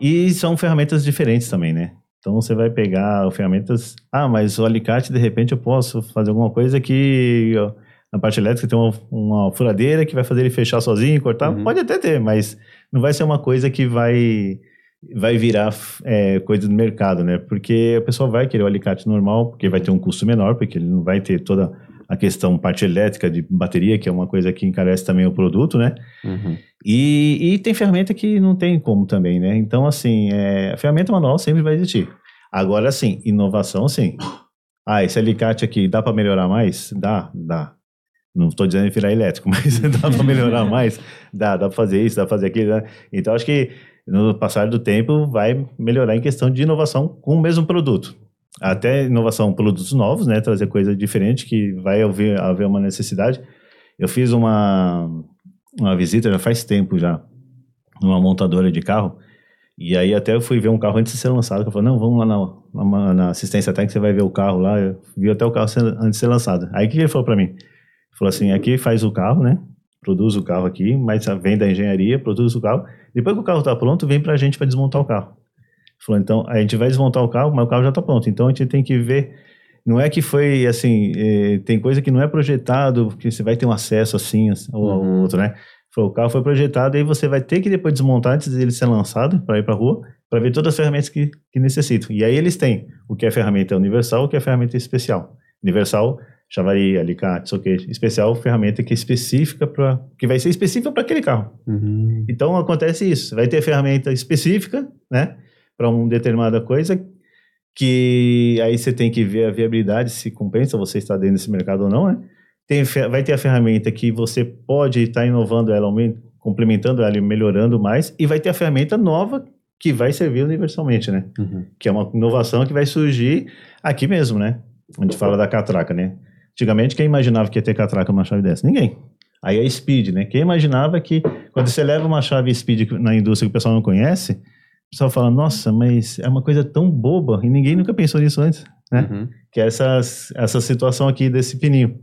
E são ferramentas diferentes também, né? Então você vai pegar ferramentas. Ah, mas o alicate, de repente, eu posso fazer alguma coisa que. ó, na parte elétrica tem uma, uma furadeira que vai fazer ele fechar sozinho, cortar. Uhum. Pode até ter, mas não vai ser uma coisa que vai vai virar é, coisa do mercado, né? Porque a pessoa vai querer o alicate normal, porque vai ter um custo menor, porque ele não vai ter toda a questão parte elétrica de bateria, que é uma coisa que encarece também o produto, né? Uhum. E, e tem ferramenta que não tem como também, né? Então, assim, é, a ferramenta manual sempre vai existir. Agora, sim, inovação, sim. Ah, esse alicate aqui, dá para melhorar mais? Dá, dá. Não estou dizendo virar elétrico, mas dá para melhorar mais? Dá, dá para fazer isso, dá para fazer aquilo. Né? Então, acho que No passar do tempo, vai melhorar em questão de inovação com o mesmo produto. Até inovação, produtos novos, né? Trazer coisa diferente que vai haver, haver uma necessidade. Eu fiz uma, uma visita já faz tempo já, numa montadora de carro, e aí até eu fui ver um carro antes de ser lançado, eu falei, não, vamos lá na, na, na assistência técnica, você vai ver o carro lá, eu vi até o carro antes de ser lançado. Aí o que ele falou para mim? Ele falou assim, aqui faz o carro, né, produz o carro aqui, mas vem da engenharia, produz o carro, depois que o carro está pronto, vem para a gente para desmontar o carro. Falou, então, a gente vai desmontar o carro, mas o carro já está pronto, então a gente tem que ver não é que foi assim, eh, tem coisa que não é projetado, que você vai ter um acesso assim ao, uhum. outro, né? Foi, o carro foi projetado e você vai ter que depois desmontar antes dele ser lançado para ir para a rua, para ver todas as ferramentas que, que necessitam. E aí eles têm o que é ferramenta universal, o que é ferramenta especial. Universal, chavaria, alicate, isso aqui. Especial, ferramenta que é específica para que vai ser específica para aquele carro. Uhum. Então acontece isso. Vai ter ferramenta específica, né, para uma determinada coisa que aí você tem que ver a viabilidade se compensa você estar dentro desse mercado ou não, né? Tem, vai ter a ferramenta que você pode estar inovando ela, complementando ela e melhorando mais, e vai ter a ferramenta nova que vai servir universalmente, né? Uhum. Que é uma inovação que vai surgir aqui mesmo, né? Gente fala da catraca, né? Antigamente, quem imaginava que ia ter catraca numa chave dessa? Ninguém. Aí a Speed, né? Quem imaginava que quando você leva uma chave Speed na indústria que o pessoal não conhece, o pessoal fala, nossa, mas é uma coisa tão boba e ninguém nunca pensou nisso antes, né? Uhum. Que é essa, essa situação aqui desse pininho.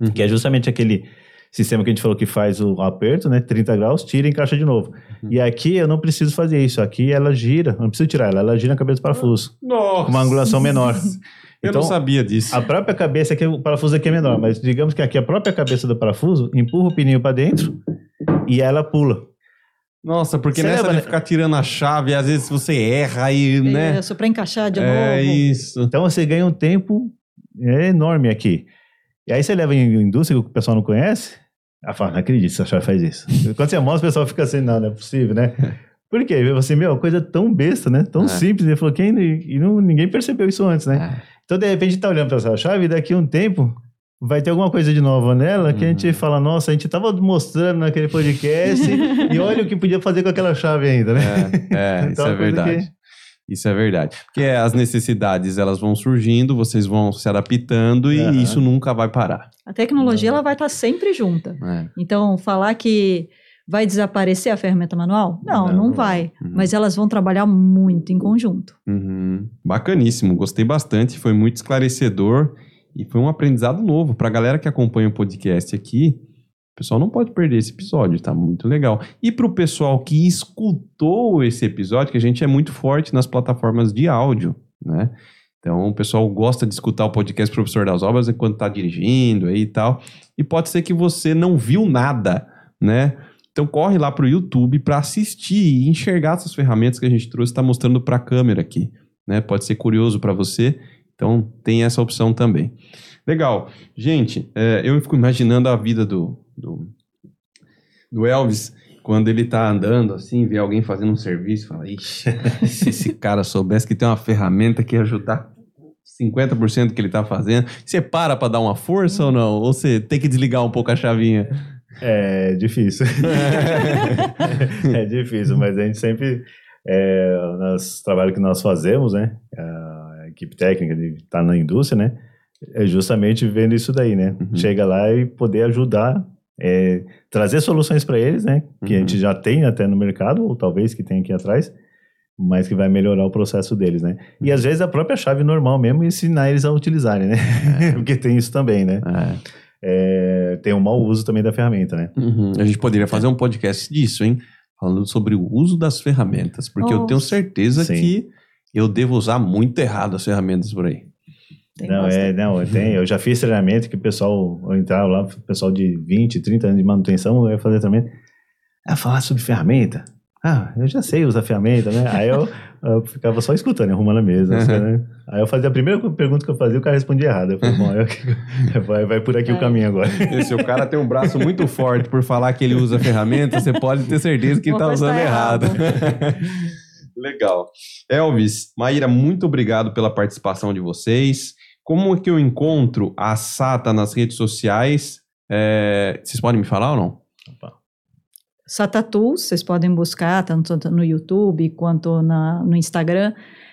Uhum. Que é justamente aquele sistema que a gente falou que faz o aperto, né? 30 graus, tira e encaixa de novo. Uhum. E aqui eu não preciso fazer isso. Aqui ela gira, não preciso tirar ela, ela gira na cabeça do parafuso. Nossa! Com uma angulação menor. eu então, não sabia disso. A própria cabeça aqui, o parafuso aqui é menor, mas digamos que aqui a própria cabeça do parafuso empurra o pininho para dentro e ela pula. Nossa, porque você nessa lembra, de ficar tirando a chave, às vezes você erra e, né? Isso, para encaixar de é novo. É isso. Então você ganha um tempo enorme aqui. E aí você leva em indústria que o pessoal não conhece, ela fala, não acredito que essa chave faz isso. Quando você mostra, o pessoal fica assim, não, não é possível, né? Por quê? Você, meu, coisa tão besta, né? Tão é. simples. Ele falou, quem, e não, ninguém percebeu isso antes, né? É. Então, de repente, tá olhando para essa chave e daqui a um tempo vai ter alguma coisa de nova nela que a gente uhum. fala, nossa, a gente tava mostrando naquele podcast e olha o que podia fazer com aquela chave ainda, né? É, é então, isso é verdade. Que... Isso é verdade. Porque as necessidades elas vão surgindo, vocês vão se adaptando e uhum. isso nunca vai parar. A tecnologia ela vai estar sempre junta. É. Então, falar que vai desaparecer a ferramenta manual? Não, não, não vai. Uhum. Mas elas vão trabalhar muito em conjunto. Uhum. Bacaníssimo, gostei bastante, foi muito esclarecedor e foi um aprendizado novo para a galera que acompanha o podcast aqui. O pessoal não pode perder esse episódio, tá muito legal. E para o pessoal que escutou esse episódio, que a gente é muito forte nas plataformas de áudio, né? Então, o pessoal gosta de escutar o podcast Professor das Obras enquanto está dirigindo aí e tal. E pode ser que você não viu nada, né? Então, corre lá para o YouTube para assistir e enxergar essas ferramentas que a gente trouxe, está mostrando para a câmera aqui. Né? Pode ser curioso para você. Então, tem essa opção também. Legal. Gente, é, eu fico imaginando a vida do, do, do Elvis, quando ele tá andando assim, vê alguém fazendo um serviço, fala, ixi, se esse cara soubesse que tem uma ferramenta que ia ajudar 50% do que ele tá fazendo, você para para dar uma força ou não? Ou você tem que desligar um pouco a chavinha? É difícil. é difícil, mas a gente sempre, é, nos trabalhos que nós fazemos, né, a equipe técnica de estar tá na indústria, né, é justamente vendo isso daí, né, uhum. chega lá e poder ajudar é, trazer soluções para eles, né? Que uhum. a gente uhum. já tem até no mercado, ou talvez que tem aqui atrás, mas que vai melhorar o processo deles, né? E às vezes a própria chave normal mesmo ensinar eles a utilizarem, né? É. Porque tem isso também, né? É. É, tem um mau uso também da ferramenta, né? Uhum. A gente poderia fazer um podcast disso, hein? Falando sobre o uso das ferramentas, porque eu tenho certeza Sim. que eu devo usar muito errado as ferramentas por aí. Tem não, é, não, tem. Eu já fiz treinamento que o pessoal, eu entrava lá, o pessoal de 20, 30 anos de manutenção, eu ia fazer treinamento. Ah, falar sobre ferramenta. Ah, eu já sei usar ferramenta, né? Aí eu, eu ficava só escutando, arrumando a mesa. Assim, né? Aí eu fazia a primeira pergunta que eu fazia, o cara respondia errado. Eu falei, bom, eu, vai, vai por aqui é. o caminho agora. E se o cara tem um braço muito forte por falar que ele usa ferramenta, você pode ter certeza que ele está usando errado. errado. Legal. Elvis, Maíra, muito obrigado pela participação de vocês. Como é que eu encontro a SATA nas redes sociais? É, vocês podem me falar ou não? Opa. SATA Tools, vocês podem buscar tanto no YouTube quanto na, no Instagram.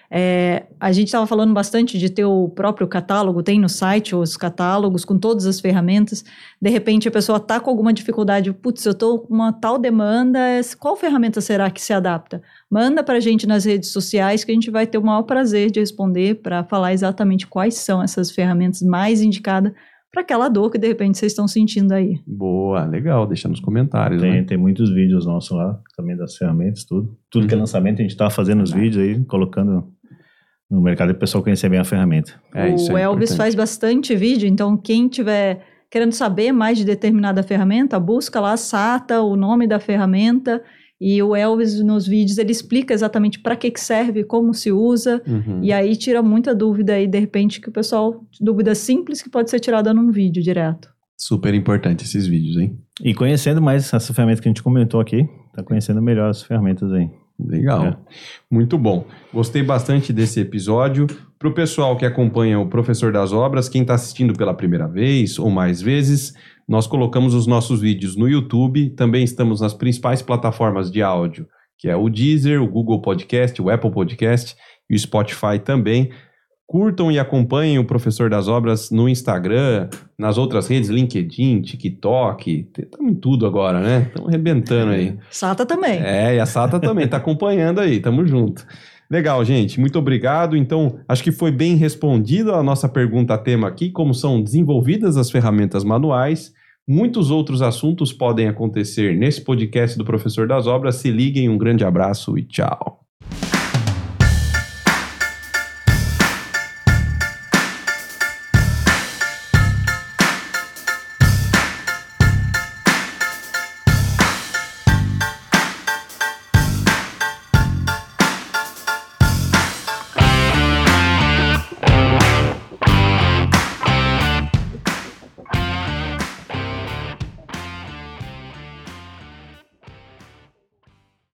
É, a gente estava falando bastante de ter o próprio catálogo, tem no site os catálogos com todas as ferramentas. De repente a pessoa está com alguma dificuldade, putz, eu estou com uma tal demanda, qual ferramenta será que se adapta? Manda para a gente nas redes sociais que a gente vai ter o maior prazer de responder para falar exatamente quais são essas ferramentas mais indicadas para aquela dor que de repente vocês estão sentindo aí. Boa, legal, deixa nos comentários. Tem, né? tem muitos vídeos nossos lá, também das ferramentas, tudo. Tudo uhum. que é uhum. lançamento, a gente está fazendo os vídeos aí, colocando no mercado para o pessoal conhecer bem a ferramenta. É, o é Elvis importante. faz bastante vídeo, então quem tiver querendo saber mais de determinada ferramenta, busca lá SATA, o nome da ferramenta, e o Elvis nos vídeos ele explica exatamente para que, que serve, como se usa, uhum. e aí tira muita dúvida aí, de repente, que o pessoal, dúvida simples que pode ser tirada num vídeo direto. Super importante esses vídeos, hein? E conhecendo mais essa ferramenta que a gente comentou aqui, tá conhecendo melhor as ferramentas aí. Legal. É. Muito bom. Gostei bastante desse episódio. Para o pessoal que acompanha o Professor das Obras, quem está assistindo pela primeira vez ou mais vezes, nós colocamos os nossos vídeos no YouTube. Também estamos nas principais plataformas de áudio, que é o Deezer, o Google Podcast, o Apple Podcast e o Spotify também. Curtam e acompanhem o Professor das Obras no Instagram, nas outras redes, LinkedIn, TikTok, estamos em tudo agora, né? Estamos arrebentando aí. Sata também. É, e a Sata também, está acompanhando aí, tamo junto. Legal, gente, muito obrigado. Então, acho que foi bem respondida a nossa pergunta tema aqui, como são desenvolvidas as ferramentas manuais. Muitos outros assuntos podem acontecer nesse podcast do Professor das Obras. Se liguem, um grande abraço e tchau.